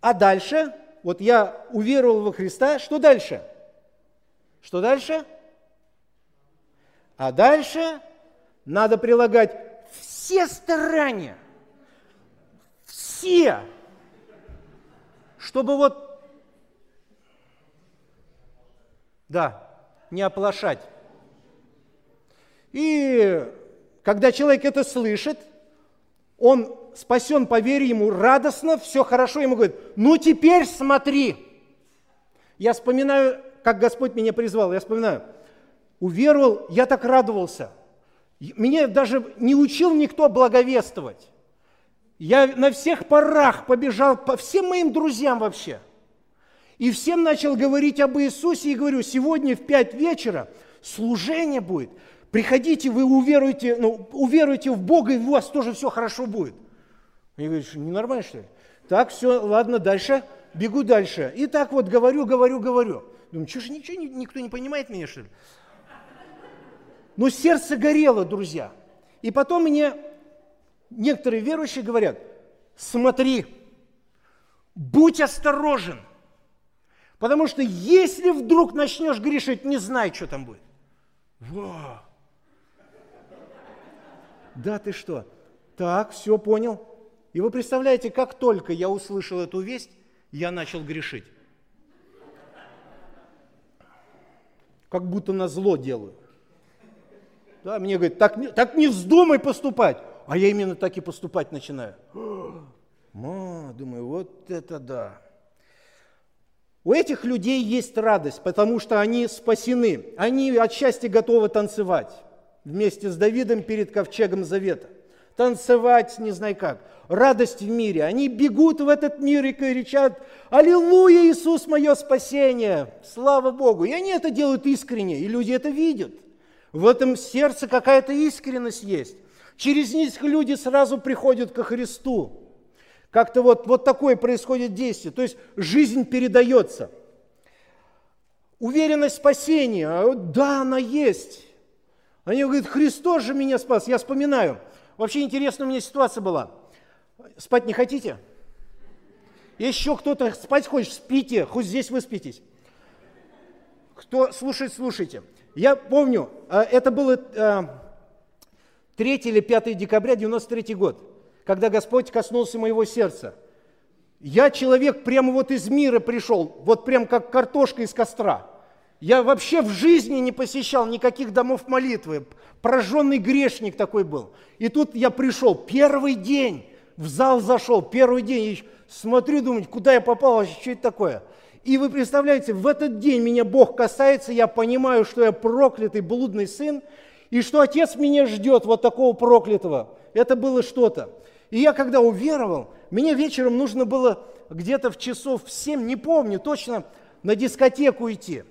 А дальше, вот я уверовал во Христа, что дальше? Что дальше? А дальше надо прилагать все старания, все, чтобы вот, да, не оплошать. И когда человек это слышит, он спасен по вере, ему радостно, все хорошо, ему говорит, ну теперь смотри. Я вспоминаю, как Господь меня призвал, я вспоминаю, уверовал, я так радовался. Меня даже не учил никто благовествовать. Я на всех парах побежал по всем моим друзьям вообще. И всем начал говорить об Иисусе и говорю, сегодня в пять вечера служение будет. Приходите, вы уверуете, ну, уверуете в Бога, и у вас тоже все хорошо будет. Я говорю, что ненормально, что ли? Так, все, ладно, дальше, бегу дальше. И так вот говорю, говорю, говорю. Думаю, что же ничего, никто не понимает меня, что ли? Но сердце горело, друзья. И потом мне некоторые верующие говорят, смотри, будь осторожен, потому что если вдруг начнешь грешить, не знай, что там будет. Во! Да ты что? Так, все понял. И вы представляете, как только я услышал эту весть, я начал грешить. Как будто на зло делаю. Да, мне говорят, так, так не вздумай поступать. А я именно так и поступать начинаю. Ма, думаю, вот это да. У этих людей есть радость, потому что они спасены. Они от счастья готовы танцевать вместе с Давидом перед ковчегом завета. Танцевать, не знаю как. Радость в мире. Они бегут в этот мир и кричат, «Аллилуйя, Иисус, мое спасение!» Слава Богу! И они это делают искренне, и люди это видят. В этом сердце какая-то искренность есть. Через них люди сразу приходят ко Христу. Как-то вот, вот такое происходит действие. То есть жизнь передается. Уверенность спасения, а да, она есть. Они говорят, Христос же меня спас. Я вспоминаю. Вообще интересная у меня ситуация была. Спать не хотите? Еще кто-то спать хочет, спите, хоть здесь вы спитесь. Кто слушает, слушайте. Я помню, а, это было 3 а, или 5 декабря 93 год, когда Господь коснулся моего сердца. Я человек прямо вот из мира пришел, вот прям как картошка из костра. Я вообще в жизни не посещал никаких домов молитвы. Прожженный грешник такой был. И тут я пришел, первый день, в зал зашел, первый день, смотрю, думаю, куда я попал, что это такое? И вы представляете, в этот день меня Бог касается, я понимаю, что я проклятый блудный сын, и что Отец меня ждет вот такого проклятого. Это было что-то. И я когда уверовал, мне вечером нужно было где-то в часов в 7, не помню точно, на дискотеку идти.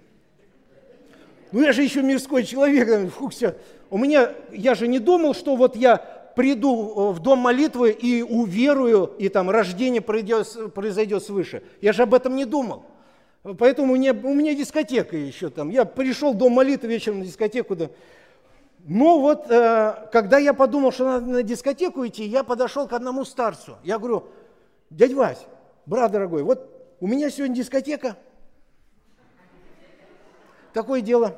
Ну я же еще мирской человек, фу, все. У меня, я же не думал, что вот я приду э, в дом молитвы и уверую, и там рождение произойдет, произойдет свыше. Я же об этом не думал. Поэтому у меня, у меня дискотека еще там. Я пришел до молитвы вечером на дискотеку. Да. Но вот, э, когда я подумал, что надо на дискотеку идти, я подошел к одному старцу. Я говорю, дядь Вась, брат дорогой, вот у меня сегодня дискотека. Такое дело.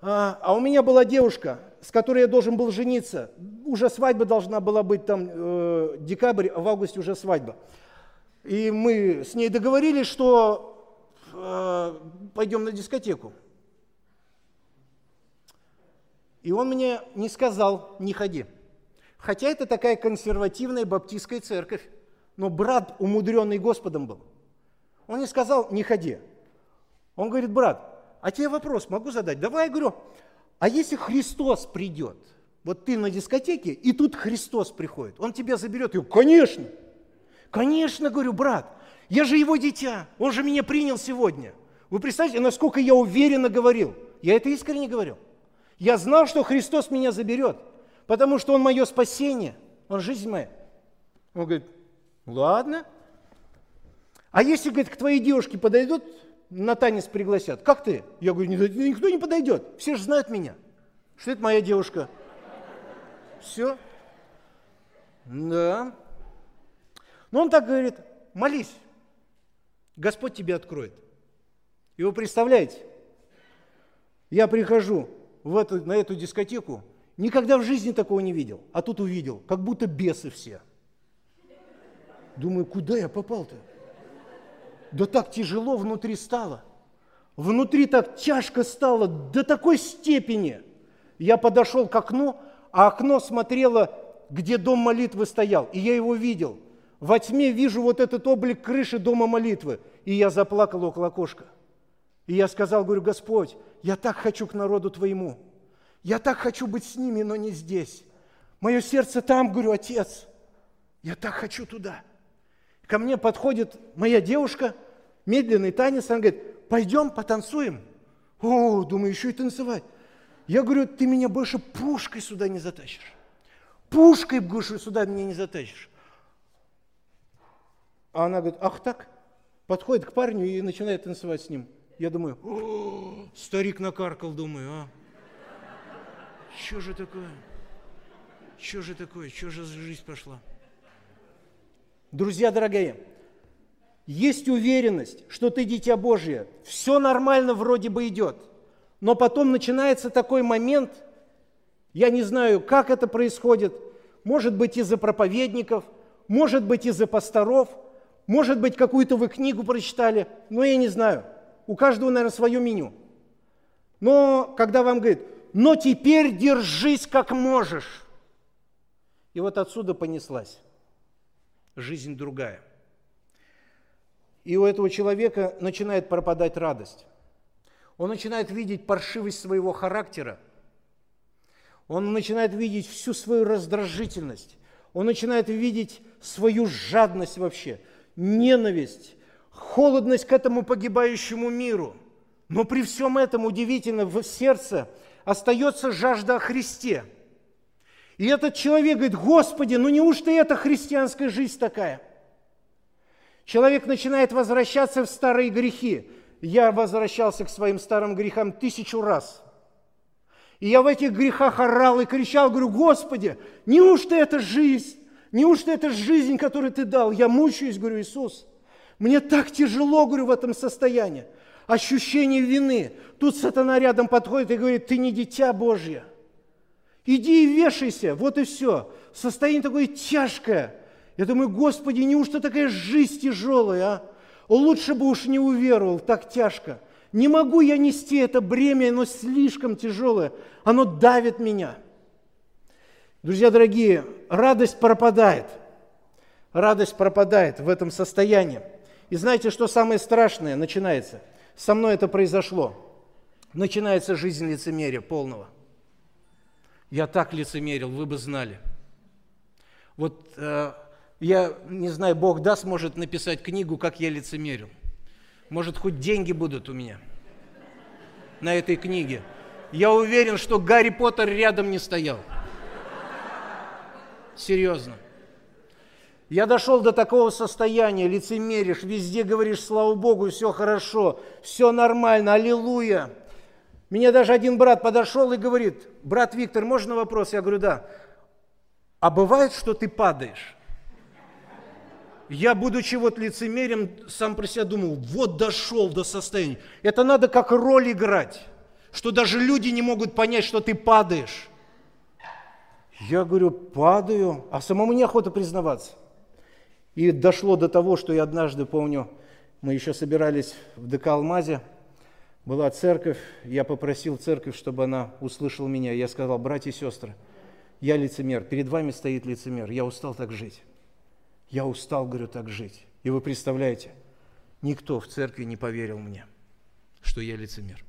А, а у меня была девушка, с которой я должен был жениться. Уже свадьба должна была быть там э, декабрь, а в августе уже свадьба. И мы с ней договорились, что э, пойдем на дискотеку. И он мне не сказал, не ходи. Хотя это такая консервативная баптистская церковь. Но брат, умудренный Господом был. Он не сказал, не ходи. Он говорит, брат, а тебе вопрос могу задать? Давай, я говорю, а если Христос придет? Вот ты на дискотеке, и тут Христос приходит. Он тебя заберет. Я говорю, конечно. Конечно, говорю, брат, я же его дитя, он же меня принял сегодня. Вы представляете, насколько я уверенно говорил. Я это искренне говорил. Я знал, что Христос меня заберет, потому что Он мое спасение, Он жизнь моя. Он говорит, ладно. А если, говорит, к твоей девушке подойдут, на танец пригласят, как ты? Я говорю, никто не подойдет, все же знают меня, что это моя девушка. Все. Да. Но он так говорит, молись, Господь тебе откроет. И вы представляете, я прихожу в эту, на эту дискотеку, никогда в жизни такого не видел, а тут увидел, как будто бесы все. Думаю, куда я попал-то? Да так тяжело внутри стало. Внутри так тяжко стало до такой степени. Я подошел к окну, а окно смотрело, где дом молитвы стоял, и я его видел. Во тьме вижу вот этот облик крыши дома молитвы, и я заплакал около окошка. И я сказал, говорю, Господь, я так хочу к народу Твоему. Я так хочу быть с ними, но не здесь. Мое сердце там, говорю, Отец. Я так хочу туда. Ко мне подходит моя девушка, медленный танец, она говорит, пойдем потанцуем. О, думаю, еще и танцевать. Я говорю, ты меня больше пушкой сюда не затащишь. Пушкой, говорю, сюда меня не затащишь. А она говорит, ах так? Подходит к парню и начинает танцевать с ним. Я думаю, О, старик накаркал, думаю, а? Что же такое? Что же такое? Что же жизнь пошла? Друзья дорогие, есть уверенность, что ты дитя Божье, все нормально вроде бы идет, но потом начинается такой момент, я не знаю, как это происходит, может быть из-за проповедников, может быть из-за пасторов, может быть какую-то вы книгу прочитали, но я не знаю. У каждого, наверное, свое меню. Но когда вам говорят, но теперь держись как можешь. И вот отсюда понеслась жизнь другая. И у этого человека начинает пропадать радость. Он начинает видеть паршивость своего характера. Он начинает видеть всю свою раздражительность. Он начинает видеть свою жадность вообще, ненависть, холодность к этому погибающему миру. Но при всем этом удивительно в сердце остается жажда о Христе – и этот человек говорит, Господи, ну неужто это христианская жизнь такая? Человек начинает возвращаться в старые грехи. Я возвращался к своим старым грехам тысячу раз. И я в этих грехах орал и кричал, говорю, Господи, неужто это жизнь? Неужто это жизнь, которую Ты дал? Я мучаюсь, говорю, Иисус. Мне так тяжело, говорю, в этом состоянии. Ощущение вины. Тут сатана рядом подходит и говорит, ты не дитя Божье. Иди и вешайся, вот и все. Состояние такое тяжкое. Я думаю, Господи, неужто такая жизнь тяжелая, а? Лучше бы уж не уверовал, так тяжко. Не могу я нести это бремя, оно слишком тяжелое, оно давит меня. Друзья дорогие, радость пропадает. Радость пропадает в этом состоянии. И знаете, что самое страшное начинается? Со мной это произошло. Начинается жизнь лицемерия полного – я так лицемерил, вы бы знали. Вот э, я не знаю, Бог даст, может написать книгу, как я лицемерил. Может, хоть деньги будут у меня на этой книге. Я уверен, что Гарри Поттер рядом не стоял. Серьезно. Я дошел до такого состояния, лицемеришь, везде говоришь, слава Богу, все хорошо, все нормально, аллилуйя. Мне даже один брат подошел и говорит, брат Виктор, можно вопрос? Я говорю, да. А бывает, что ты падаешь? Я, будучи вот лицемерем, сам про себя думал, вот дошел до состояния. Это надо как роль играть, что даже люди не могут понять, что ты падаешь. Я говорю, падаю, а самому неохота признаваться. И дошло до того, что я однажды, помню, мы еще собирались в ДК «Алмазе», была церковь, я попросил церковь, чтобы она услышала меня. Я сказал, братья и сестры, я лицемер, перед вами стоит лицемер, я устал так жить. Я устал, говорю, так жить. И вы представляете, никто в церкви не поверил мне, что я лицемер.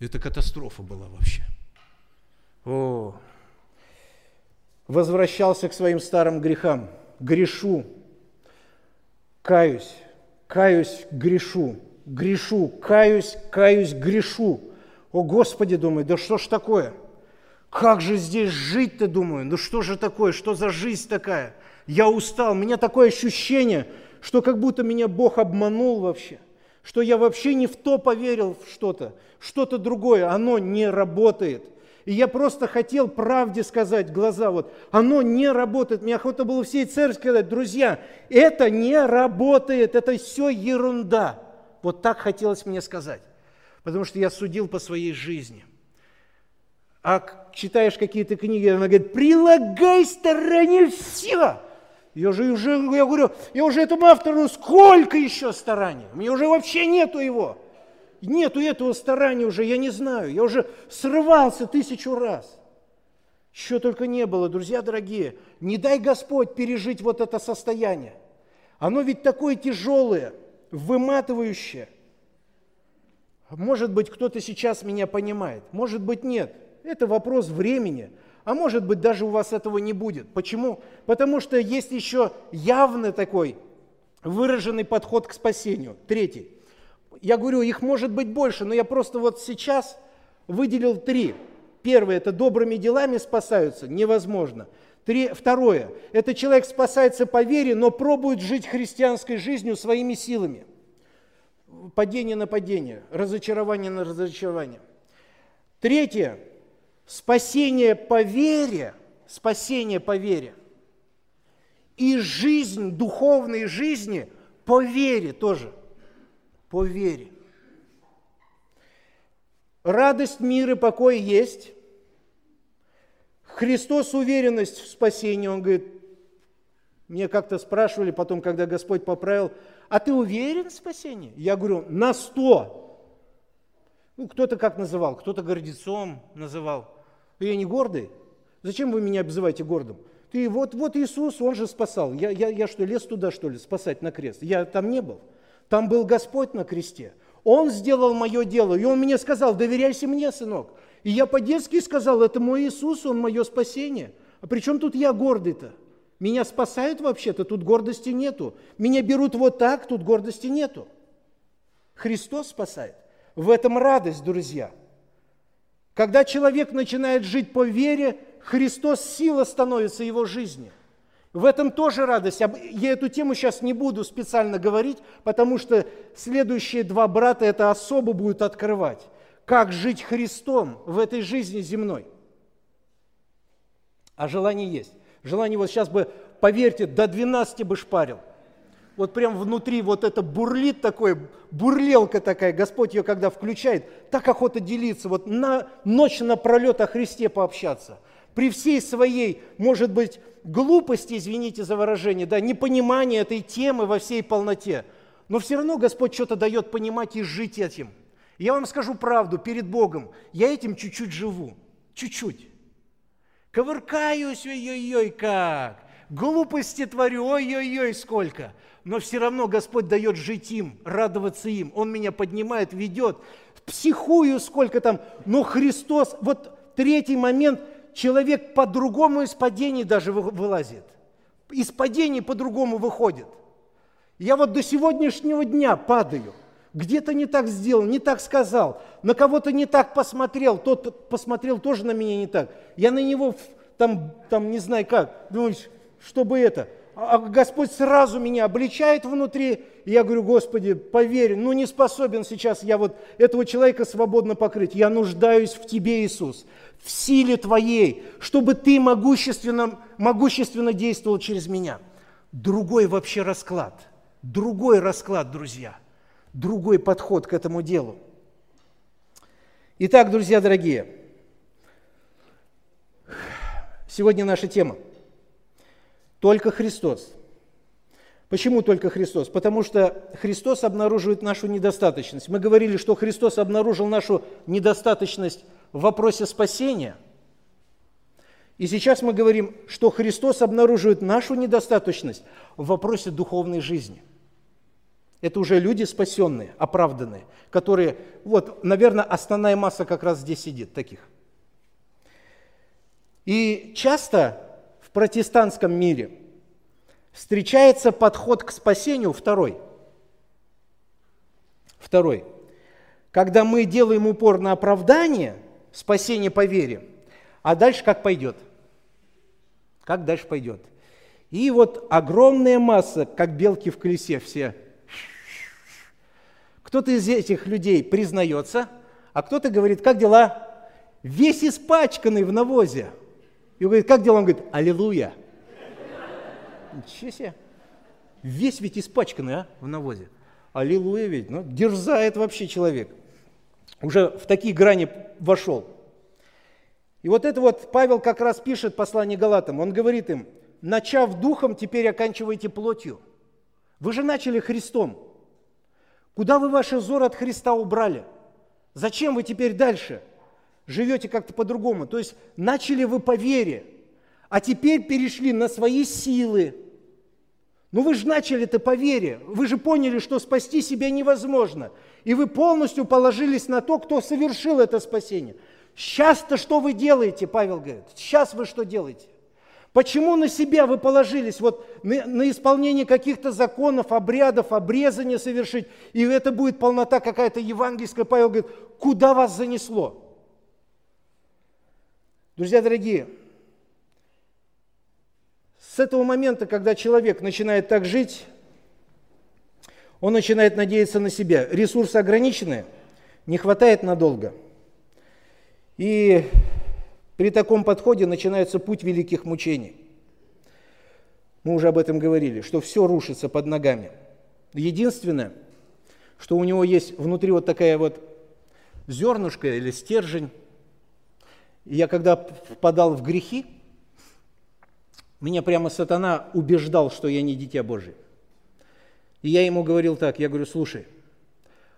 Это катастрофа была вообще. О, возвращался к своим старым грехам, грешу, каюсь, каюсь, грешу грешу, каюсь, каюсь, грешу. О, Господи, думаю, да что ж такое? Как же здесь жить-то, думаю, ну что же такое, что за жизнь такая? Я устал, у меня такое ощущение, что как будто меня Бог обманул вообще, что я вообще не в то поверил в что-то, что-то другое, оно не работает. И я просто хотел правде сказать глаза, вот, оно не работает. Мне охота было всей церкви сказать, друзья, это не работает, это все ерунда. Вот так хотелось мне сказать, потому что я судил по своей жизни. А читаешь какие-то книги, она говорит, прилагай старание все. Я же уже, я говорю, я уже этому автору сколько еще стараний? У меня уже вообще нету его. Нету этого старания уже, я не знаю. Я уже срывался тысячу раз. Что только не было, друзья дорогие. Не дай Господь пережить вот это состояние. Оно ведь такое тяжелое, выматывающее. Может быть, кто-то сейчас меня понимает, может быть, нет. Это вопрос времени. А может быть, даже у вас этого не будет. Почему? Потому что есть еще явный такой выраженный подход к спасению. Третий. Я говорю, их может быть больше, но я просто вот сейчас выделил три. Первое – это добрыми делами спасаются, невозможно. Три, второе – это человек спасается по вере, но пробует жить христианской жизнью своими силами. Падение на падение, разочарование на разочарование. Третье – спасение по вере, спасение по вере. И жизнь, духовной жизни по вере тоже, по вере. Радость, мир и покой есть. Христос уверенность в спасении. Он говорит, мне как-то спрашивали потом, когда Господь поправил, а ты уверен в спасении? Я говорю, на сто. Ну, кто-то как называл, кто-то гордецом называл. Я не гордый. Зачем вы меня обзываете гордым? Ты вот, вот Иисус, Он же спасал. Я, я, я что, лез туда, что ли, спасать на крест? Я там не был. Там был Господь на кресте. Он сделал мое дело, и Он мне сказал, доверяйся мне, сынок. И я по-детски сказал, это мой Иисус, Он мое спасение. А при чем тут я гордый-то? Меня спасают вообще-то, тут гордости нету. Меня берут вот так, тут гордости нету. Христос спасает. В этом радость, друзья. Когда человек начинает жить по вере, Христос сила становится его жизни – в этом тоже радость. Я эту тему сейчас не буду специально говорить, потому что следующие два брата это особо будут открывать. Как жить Христом в этой жизни земной. А желание есть. Желание вот сейчас бы, поверьте, до 12 бы шпарил. Вот прям внутри вот это бурлит такое, бурлелка такая, Господь ее когда включает, так охота делиться, вот на ночь напролет о Христе пообщаться. При всей своей, может быть, глупости, извините за выражение, да, непонимание этой темы во всей полноте. Но все равно Господь что-то дает понимать и жить этим. Я вам скажу правду перед Богом, я этим чуть-чуть живу, чуть-чуть. Ковыркаюсь, ой-ой-ой, как. Глупости творю, ой-ой-ой, сколько. Но все равно Господь дает жить им, радоваться им. Он меня поднимает, ведет. Психую сколько там. Но Христос, вот третий момент – человек по-другому из падений даже вылазит. Из падений по-другому выходит. Я вот до сегодняшнего дня падаю. Где-то не так сделал, не так сказал, на кого-то не так посмотрел, тот посмотрел тоже на меня не так. Я на него там, там не знаю как, думаешь, чтобы это – Господь сразу меня обличает внутри, и я говорю, Господи, поверь, ну не способен сейчас я вот этого человека свободно покрыть. Я нуждаюсь в Тебе, Иисус, в силе Твоей, чтобы Ты могущественно, могущественно действовал через меня. Другой вообще расклад, другой расклад, друзья, другой подход к этому делу. Итак, друзья дорогие, сегодня наша тема – только Христос. Почему только Христос? Потому что Христос обнаруживает нашу недостаточность. Мы говорили, что Христос обнаружил нашу недостаточность в вопросе спасения. И сейчас мы говорим, что Христос обнаруживает нашу недостаточность в вопросе духовной жизни. Это уже люди спасенные, оправданные, которые, вот, наверное, основная масса как раз здесь сидит, таких. И часто протестантском мире встречается подход к спасению второй. Второй. Когда мы делаем упор на оправдание, спасение по вере, а дальше как пойдет? Как дальше пойдет? И вот огромная масса, как белки в колесе, все. Кто-то из этих людей признается, а кто-то говорит, как дела? Весь испачканный в навозе – и говорит, как дела? Он говорит, аллилуйя. Ничего себе. Весь ведь испачканный, а, в навозе. Аллилуйя ведь, ну, дерзает вообще человек. Уже в такие грани вошел. И вот это вот Павел как раз пишет послание Галатам. Он говорит им, начав духом, теперь оканчивайте плотью. Вы же начали Христом. Куда вы ваш взор от Христа убрали? Зачем вы теперь дальше живете как-то по-другому? То есть начали вы по вере, а теперь перешли на свои силы. Ну вы же начали-то по вере, вы же поняли, что спасти себя невозможно. И вы полностью положились на то, кто совершил это спасение. Сейчас-то что вы делаете, Павел говорит? Сейчас вы что делаете? Почему на себя вы положились, вот на, на исполнение каких-то законов, обрядов, обрезания совершить, и это будет полнота какая-то евангельская? Павел говорит, куда вас занесло? Друзья дорогие, с этого момента, когда человек начинает так жить, он начинает надеяться на себя. Ресурсы ограничены, не хватает надолго. И при таком подходе начинается путь великих мучений. Мы уже об этом говорили, что все рушится под ногами. Единственное, что у него есть внутри вот такая вот зернышко или стержень. Я когда впадал в грехи, меня прямо сатана убеждал, что я не дитя Божие. И я ему говорил так, я говорю, слушай,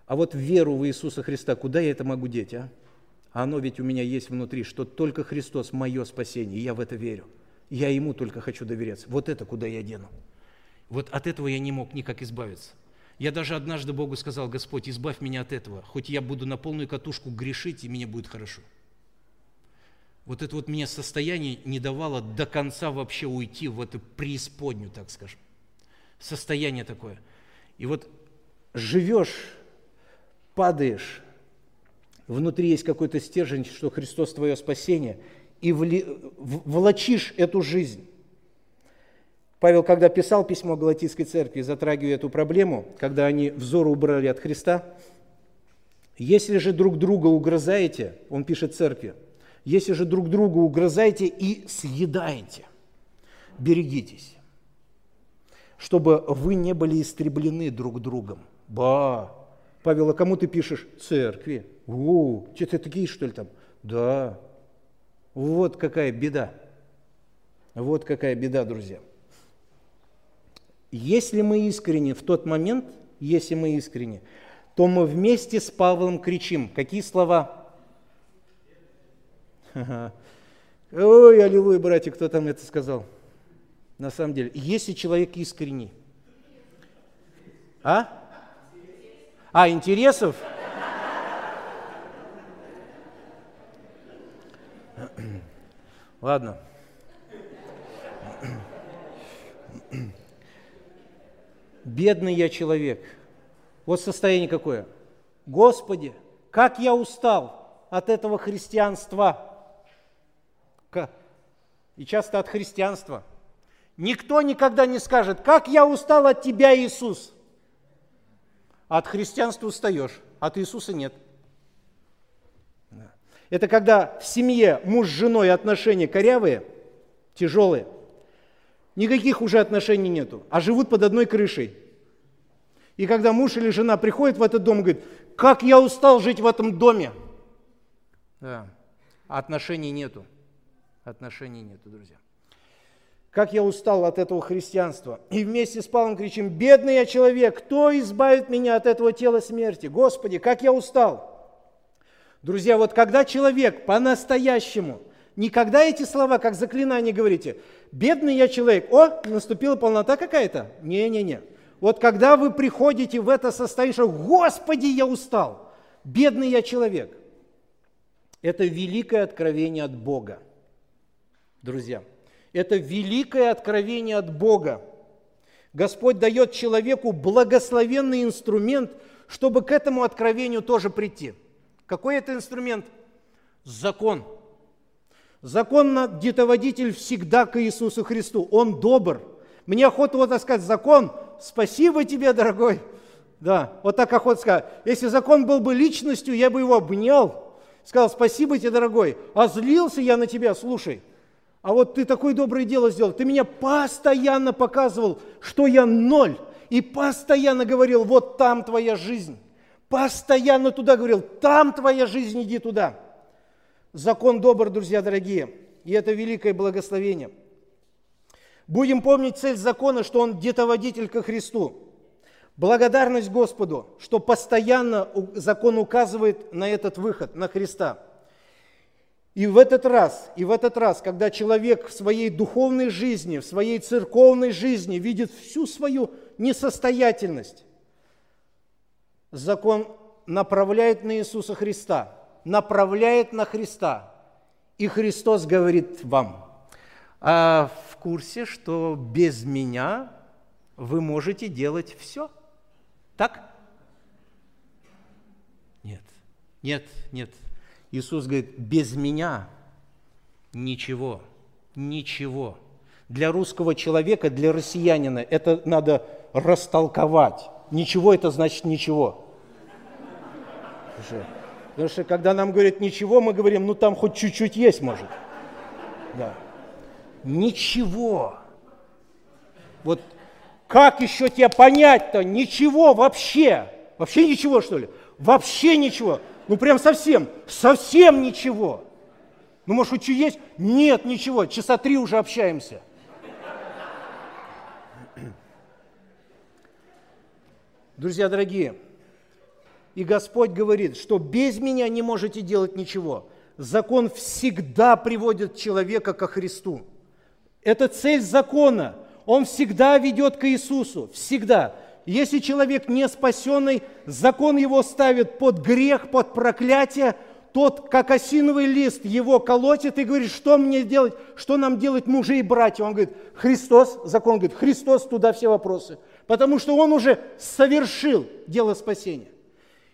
а вот веру в Иисуса Христа, куда я это могу деть, а? А оно ведь у меня есть внутри, что только Христос – мое спасение, и я в это верю. Я Ему только хочу доверяться. Вот это куда я дену. Вот от этого я не мог никак избавиться. Я даже однажды Богу сказал, Господь, избавь меня от этого, хоть я буду на полную катушку грешить, и мне будет хорошо. Вот это вот мне состояние не давало до конца вообще уйти в эту преисподнюю, так скажем. Состояние такое. И вот живешь, падаешь, внутри есть какой-то стержень, что Христос твое спасение, и влачишь эту жизнь. Павел, когда писал письмо Галатийской церкви, затрагивая эту проблему, когда они взор убрали от Христа, если же друг друга угрызаете, он пишет церкви, если же друг друга угрызаете и съедаете, берегитесь, чтобы вы не были истреблены друг другом. Ба! Павел, а кому ты пишешь? Церкви. О, что ты такие, что ли, там? Да. Вот какая беда. Вот какая беда, друзья. Если мы искренне в тот момент, если мы искренне, то мы вместе с Павлом кричим. Какие слова? Ой, аллилуйя, братья, кто там это сказал? На самом деле, если человек искренний. А? А, интересов? Ладно. Бедный я человек. Вот состояние какое. Господи, как я устал от этого христианства. И часто от христианства. Никто никогда не скажет, как я устал от тебя, Иисус. От христианства устаешь, от Иисуса нет. Это когда в семье муж с женой отношения корявые, тяжелые, никаких уже отношений нету, а живут под одной крышей. И когда муж или жена приходит в этот дом и говорит, как я устал жить в этом доме. Да. отношений нету. Отношений нету, друзья. Как я устал от этого христианства. И вместе с Павлом кричим, бедный я человек, кто избавит меня от этого тела смерти? Господи, как я устал. Друзья, вот когда человек по-настоящему, никогда эти слова, как заклинание говорите, бедный я человек, о, наступила полнота какая-то? Не-не-не. Вот когда вы приходите в это состояние, что Господи, я устал, бедный я человек, это великое откровение от Бога. Друзья, это великое откровение от Бога. Господь дает человеку благословенный инструмент, чтобы к этому откровению тоже прийти – какой это инструмент? Закон. Закон детоводитель всегда к Иисусу Христу. Он добр. Мне охота вот так сказать, закон, спасибо тебе, дорогой. Да, вот так охота сказать. Если закон был бы личностью, я бы его обнял, сказал, спасибо тебе, дорогой. А злился я на тебя, слушай. А вот ты такое доброе дело сделал. Ты меня постоянно показывал, что я ноль. И постоянно говорил, вот там твоя жизнь. Постоянно туда говорил, там твоя жизнь, иди туда. Закон добр, друзья дорогие, и это великое благословение. Будем помнить цель закона, что он детоводитель ко Христу. Благодарность Господу, что постоянно закон указывает на этот выход, на Христа. И в этот раз, и в этот раз, когда человек в своей духовной жизни, в своей церковной жизни видит всю свою несостоятельность, закон направляет на Иисуса Христа, направляет на Христа. И Христос говорит вам, а в курсе, что без меня вы можете делать все – так? Нет, нет, нет. Иисус говорит, без меня ничего, ничего. Для русского человека, для россиянина это надо растолковать. Ничего это значит ничего. Потому что когда нам говорят ничего, мы говорим, ну там хоть чуть-чуть есть может. Да. Ничего. Вот как еще тебе понять-то? Ничего вообще. Вообще ничего, что ли? Вообще ничего. Ну прям совсем, совсем ничего. Ну, может, что есть? Нет, ничего. Часа три уже общаемся. Друзья дорогие, и Господь говорит, что без меня не можете делать ничего. Закон всегда приводит человека ко Христу. Это цель закона – он всегда ведет к Иисусу, всегда. Если человек не спасенный, закон его ставит под грех, под проклятие, тот, как осиновый лист, его колотит и говорит, что мне делать, что нам делать мужи и братья. Он говорит, Христос, закон говорит, Христос, туда все вопросы. Потому что он уже совершил дело спасения.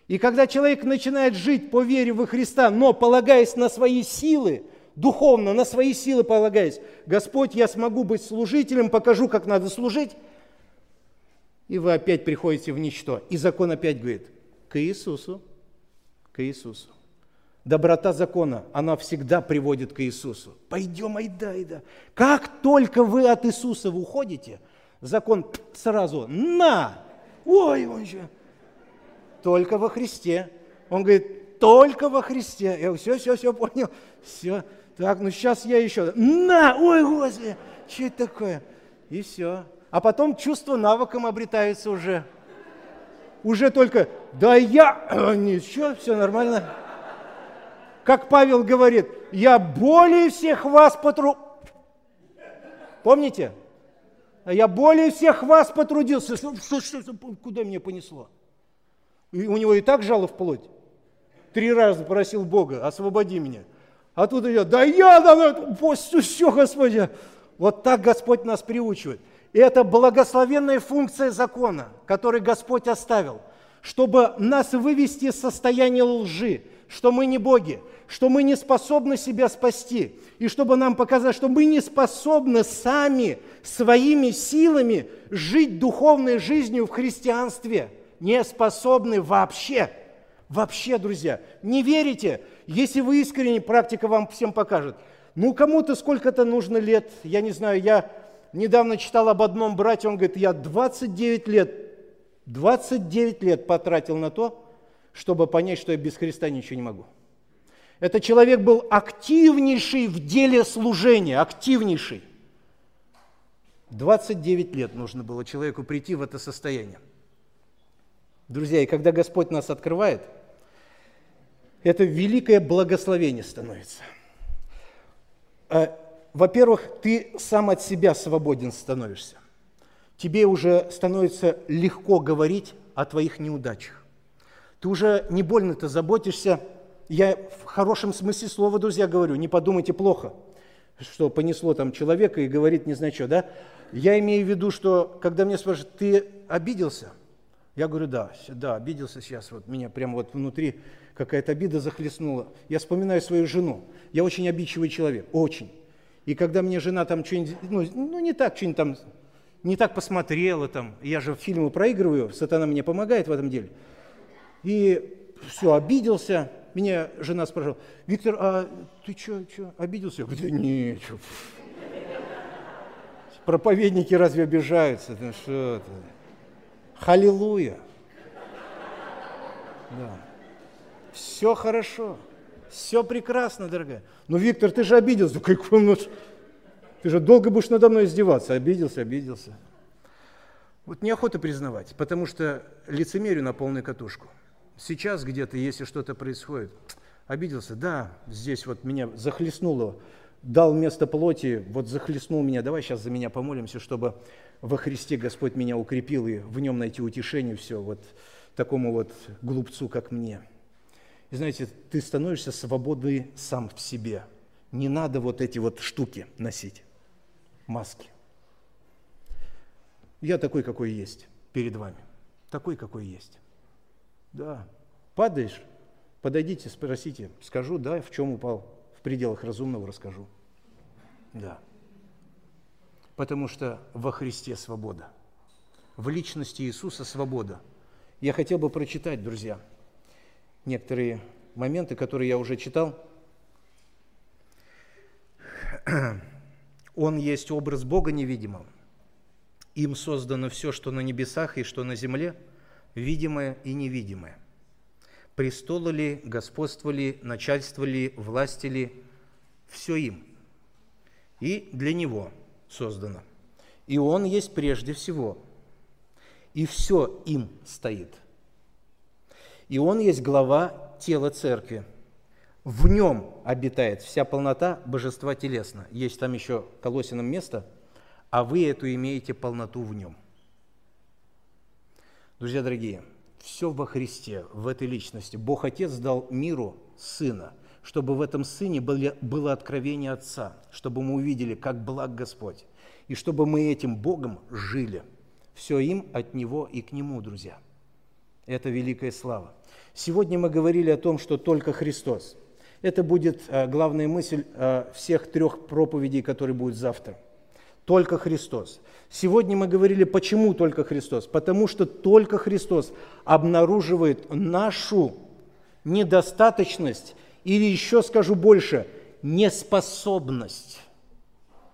И когда человек начинает жить по вере во Христа, но полагаясь на свои силы, духовно, на свои силы полагаясь. Господь, я смогу быть служителем, покажу, как надо служить. И вы опять приходите в ничто. И закон опять говорит, к Иисусу, к Иисусу. Доброта закона, она всегда приводит к Иисусу. Пойдем, айда, айда. Как только вы от Иисуса уходите, закон сразу на. Ой, он же. Только во Христе. Он говорит, только во Христе. Я все, все, все понял. Все. Так, ну сейчас я еще. На! Ой, Господи! Что это такое? И все. А потом чувство навыком обретается уже. Уже только, да я, ничего, все нормально. Как Павел говорит, я более всех вас потру... Помните? Я более всех вас потрудился. Что, что, куда меня понесло? И у него и так жало в плоть. Три раза просил Бога, освободи меня. А тут идет, да я, да, да, все, Господи. Вот так Господь нас приучивает. И это благословенная функция закона, который Господь оставил, чтобы нас вывести из состояния лжи, что мы не боги, что мы не способны себя спасти, и чтобы нам показать, что мы не способны сами своими силами жить духовной жизнью в христианстве, не способны вообще. Вообще, друзья, не верите? Если вы искренне, практика вам всем покажет. Ну, кому-то сколько-то нужно лет, я не знаю, я недавно читал об одном брате, он говорит, я 29 лет, 29 лет потратил на то, чтобы понять, что я без Христа ничего не могу. Этот человек был активнейший в деле служения, активнейший. 29 лет нужно было человеку прийти в это состояние. Друзья, и когда Господь нас открывает – это великое благословение становится. Во-первых, ты сам от себя свободен становишься. Тебе уже становится легко говорить о твоих неудачах. Ты уже не больно-то заботишься. Я в хорошем смысле слова, друзья, говорю, не подумайте плохо, что понесло там человека и говорит не знаю что, да? Я имею в виду, что когда мне спрашивают, ты обиделся? Я говорю, да, да, обиделся сейчас, вот меня прямо вот внутри какая-то обида захлестнула. Я вспоминаю свою жену. Я очень обидчивый человек, очень. И когда мне жена там что-нибудь, ну, ну не так, что-нибудь там, не так посмотрела там, я же фильмы проигрываю, сатана мне помогает в этом деле. И все, обиделся, меня жена спрашивала, Виктор, а ты что, что, обиделся? Я говорю, да нет, что. Проповедники разве обижаются? Да что ты? Халилуя. Да. Все хорошо, все прекрасно, дорогая. Но, Виктор, ты же обиделся. Какой он, ты же долго будешь надо мной издеваться. Обиделся, обиделся. Вот неохота признавать, потому что лицемерию на полную катушку. Сейчас где-то, если что-то происходит, обиделся, да, здесь вот меня захлестнуло, дал место плоти, вот захлестнул меня, давай сейчас за меня помолимся, чтобы во Христе Господь меня укрепил и в нем найти утешение, все, вот такому вот глупцу, как мне. Знаете, ты становишься свободный сам в себе. Не надо вот эти вот штуки носить, маски. Я такой, какой есть перед вами. Такой, какой есть. Да. Падаешь, подойдите, спросите. Скажу, да, в чем упал. В пределах разумного расскажу. Да. Потому что во Христе свобода. В личности Иисуса свобода. Я хотел бы прочитать, друзья, некоторые моменты, которые я уже читал. Он есть образ Бога невидимого – им создано все, что на небесах и что на земле, видимое и невидимое. Престолы ли, господство ли, начальство ли, власти ли, все им. И для Него создано. И Он есть прежде всего. И все им стоит. И Он есть глава тела церкви. В нем обитает вся полнота божества телесно. Есть там еще Колосином место – а вы эту имеете полноту в нем. Друзья дорогие, все во Христе, в этой личности. Бог Отец дал миру Сына, чтобы в этом Сыне были, было откровение Отца, чтобы мы увидели, как благ Господь, и чтобы мы этим Богом жили. Все им от Него и к Нему, друзья. Это великая слава. Сегодня мы говорили о том, что только Христос. Это будет а, главная мысль а, всех трех проповедей, которые будут завтра – только Христос. Сегодня мы говорили, почему только Христос? Потому что только Христос обнаруживает нашу недостаточность или еще скажу больше, неспособность,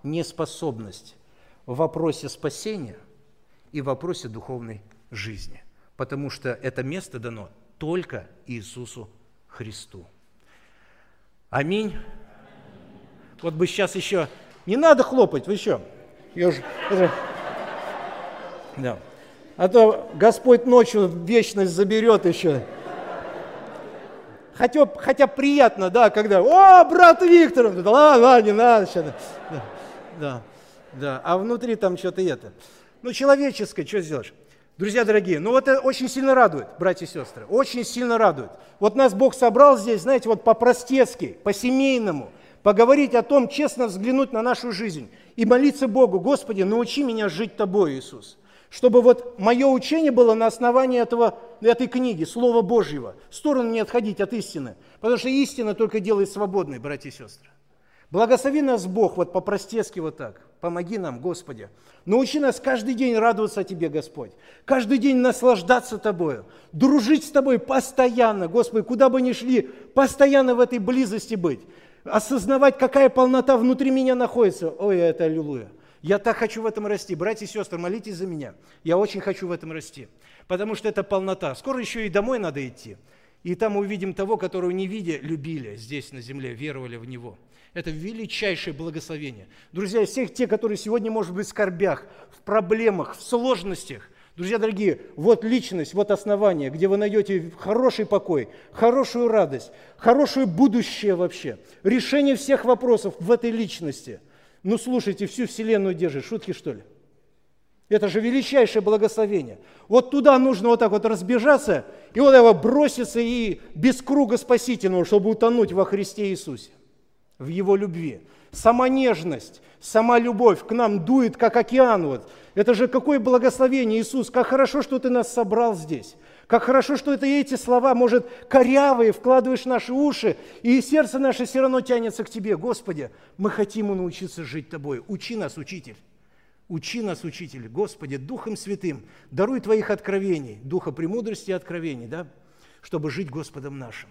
неспособность в вопросе спасения и в вопросе духовной жизни. Потому что это место дано только Иисусу Христу. Аминь. Вот бы сейчас еще... Не надо хлопать, вы еще. Я уже, да. А то Господь ночью вечность заберет еще. Хотя, хотя приятно, да, когда, о, брат Виктор, да ладно, не надо сейчас. Да, да, да, а внутри там что-то это. Ну, человеческое, что сделаешь? Друзья дорогие, ну вот это очень сильно радует, братья и сестры, очень сильно радует. Вот нас Бог собрал здесь, знаете, вот по-простецки, по-семейному, поговорить о том, честно взглянуть на нашу жизнь и молиться Богу, Господи, научи меня жить Тобой, Иисус. Чтобы вот мое учение было на основании этого, этой книги, Слова Божьего. В сторону не отходить от истины. Потому что истина только делает свободной, братья и сестры. Благослови нас Бог вот по-простецки вот так. Помоги нам, Господи. Научи нас каждый день радоваться Тебе, Господь. Каждый день наслаждаться Тобою. Дружить с Тобой постоянно, Господи, куда бы ни шли, постоянно в этой близости быть осознавать, какая полнота внутри меня находится. Ой, это аллилуйя. Я так хочу в этом расти. Братья и сестры, молитесь за меня. Я очень хочу в этом расти. Потому что это полнота. Скоро еще и домой надо идти. И там увидим того, которого не видя, любили здесь на земле, веровали в Него. Это величайшее благословение. Друзья, всех те, которые сегодня, может быть, в скорбях, в проблемах, в сложностях, Друзья дорогие, вот личность, вот основание, где вы найдете хороший покой, хорошую радость, хорошее будущее вообще, решение всех вопросов в этой личности. Ну слушайте, всю вселенную держит, шутки что ли? Это же величайшее благословение. Вот туда нужно вот так вот разбежаться, и вот его броситься и без круга спасительного, чтобы утонуть во Христе Иисусе, в Его любви. Сама нежность, сама любовь к нам дует, как океан. Вот. Это же какое благословение, Иисус, как хорошо, что Ты нас собрал здесь. Как хорошо, что это эти слова, может, корявые, вкладываешь в наши уши, и сердце наше все равно тянется к Тебе. Господи, мы хотим научиться жить Тобой. Учи нас, Учитель. Учи нас, Учитель, Господи, Духом Святым, даруй Твоих откровений, Духа премудрости и откровений, да, чтобы жить Господом нашим.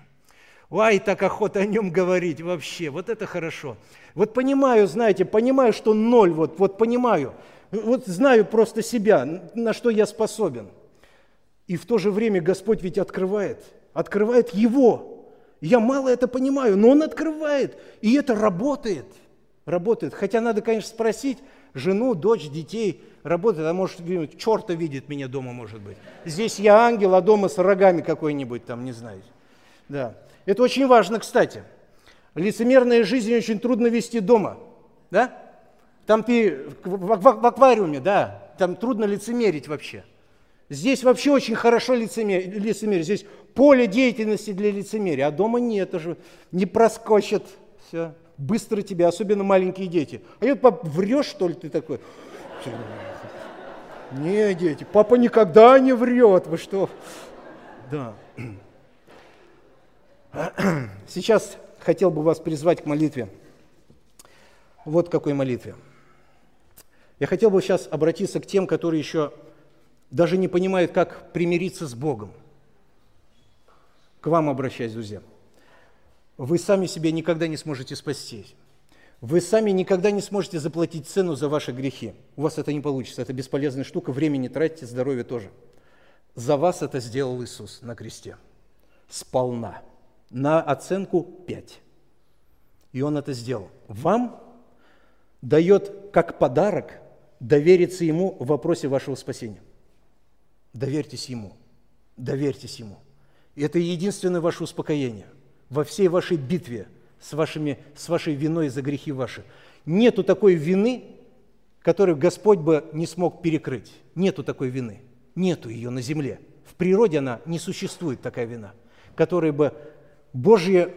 Ой, так охота о нем говорить вообще, вот это хорошо. Вот понимаю, знаете, понимаю, что ноль, вот, вот понимаю, вот знаю просто себя, на что я способен. И в то же время Господь ведь открывает, открывает Его. Я мало это понимаю, но Он открывает, и это работает, работает. Хотя надо, конечно, спросить, жену, дочь, детей, работает, а может, черта видит меня дома, может быть. Здесь я ангел, а дома с рогами какой-нибудь там, не знаю. Да. Это очень важно, кстати. Лицемерная жизнь очень трудно вести дома, да? Там ты в, в, в аквариуме, да, там трудно лицемерить вообще. Здесь вообще очень хорошо лицемерие. Здесь поле деятельности для лицемерия, а дома нет, уже не проскочит все. Быстро тебя, особенно маленькие дети. А я врешь, что ли, ты такой? Не, дети, папа никогда не врет, вы что? Да. Сейчас хотел бы вас призвать к молитве. Вот какой молитве. Я хотел бы сейчас обратиться к тем, которые еще даже не понимают, как примириться с Богом. К вам обращаюсь, друзья. Вы сами себя никогда не сможете спасти. Вы сами никогда не сможете заплатить цену за ваши грехи. У вас это не получится. Это бесполезная штука. Времени тратите, здоровье тоже. За вас это сделал Иисус на кресте. Сполна. На оценку 5. И Он это сделал. Вам дает как подарок довериться Ему в вопросе вашего спасения. Доверьтесь Ему. Доверьтесь Ему. И это единственное ваше успокоение во всей вашей битве с, вашими, с вашей виной за грехи ваши. Нету такой вины, которую Господь бы не смог перекрыть. Нету такой вины. Нету ее на земле. В природе она не существует, такая вина, которая бы Божье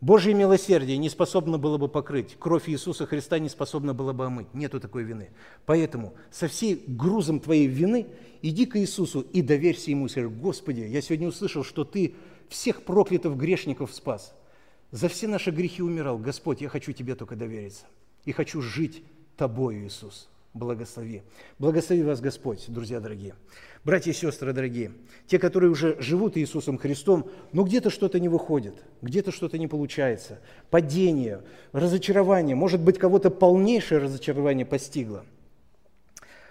Божье милосердие не способно было бы покрыть, кровь Иисуса Христа не способна была бы омыть. Нету такой вины. Поэтому со всей грузом твоей вины иди к Иисусу и доверься Ему. Скажи, Господи, я сегодня услышал, что Ты всех проклятых грешников спас. За все наши грехи умирал. Господь, я хочу Тебе только довериться. И хочу жить Тобою, Иисус. Благослови. Благослови вас, Господь, друзья дорогие. Братья и сестры дорогие, те, которые уже живут Иисусом Христом, но где-то что-то не выходит, где-то что-то не получается, падение, разочарование, может быть, кого-то полнейшее разочарование постигло.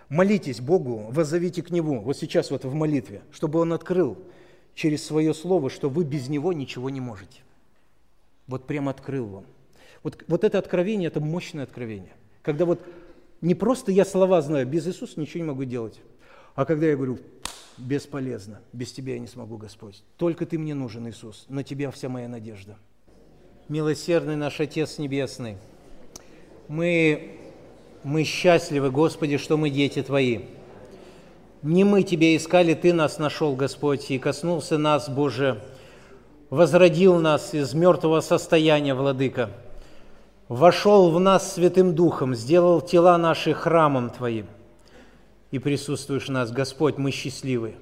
Молитесь Богу, воззовите к Нему, вот сейчас вот в молитве, чтобы Он открыл через свое слово, что вы без Него ничего не можете. Вот прям открыл вам. Вот, вот это откровение, это мощное откровение. Когда вот не просто я слова знаю, без Иисуса ничего не могу делать. А когда я говорю, бесполезно, без Тебя я не смогу, Господь. Только Ты мне нужен, Иисус, на Тебя вся моя надежда. Милосердный наш Отец Небесный, мы, мы счастливы, Господи, что мы дети Твои. Не мы Тебя искали, Ты нас нашел, Господь, и коснулся нас, Боже, возродил нас из мертвого состояния, Владыка, вошел в нас Святым Духом, сделал тела наши храмом Твоим и присутствуешь у нас. Господь, мы счастливы.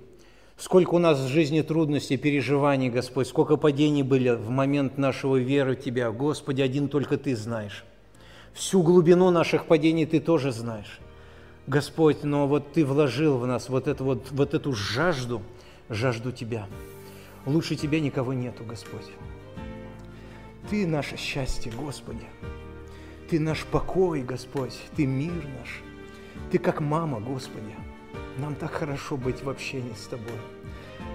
Сколько у нас в жизни трудностей, переживаний, Господь, сколько падений были в момент нашего веры в Тебя. Господи, один только Ты знаешь. Всю глубину наших падений Ты тоже знаешь. Господь, но вот Ты вложил в нас вот, эту, вот, вот эту жажду, жажду Тебя. Лучше Тебя никого нету, Господь. Ты наше счастье, Господи. Ты наш покой, Господь. Ты мир наш. Ты как мама, Господи. Нам так хорошо быть в общении с Тобой.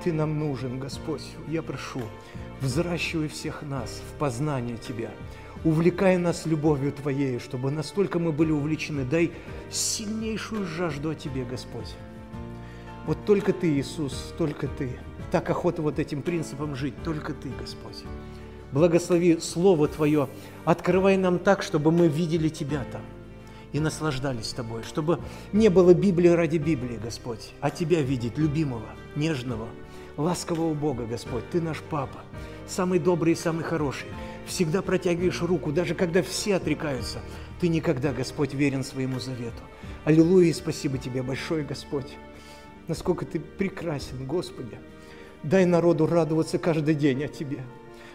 Ты нам нужен, Господь. Я прошу, взращивай всех нас в познание Тебя. Увлекай нас любовью Твоей, чтобы настолько мы были увлечены. Дай сильнейшую жажду о Тебе, Господь. Вот только Ты, Иисус, только Ты. Так охота вот этим принципом жить, только Ты, Господь. Благослови Слово Твое, открывай нам так, чтобы мы видели Тебя там и наслаждались Тобой, чтобы не было Библии ради Библии, Господь, а Тебя видеть, любимого, нежного, ласкового Бога, Господь. Ты наш Папа, самый добрый и самый хороший. Всегда протягиваешь руку, даже когда все отрекаются. Ты никогда, Господь, верен своему завету. Аллилуйя и спасибо Тебе большое, Господь. Насколько Ты прекрасен, Господи. Дай народу радоваться каждый день о Тебе.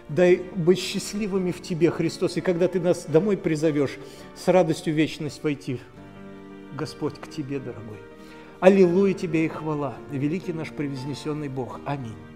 Дай быть счастливыми в Тебе, Христос. И когда Ты нас домой призовешь, с радостью вечность войти, Господь, к Тебе, дорогой. Аллилуйя Тебе и хвала, великий наш превознесенный Бог. Аминь.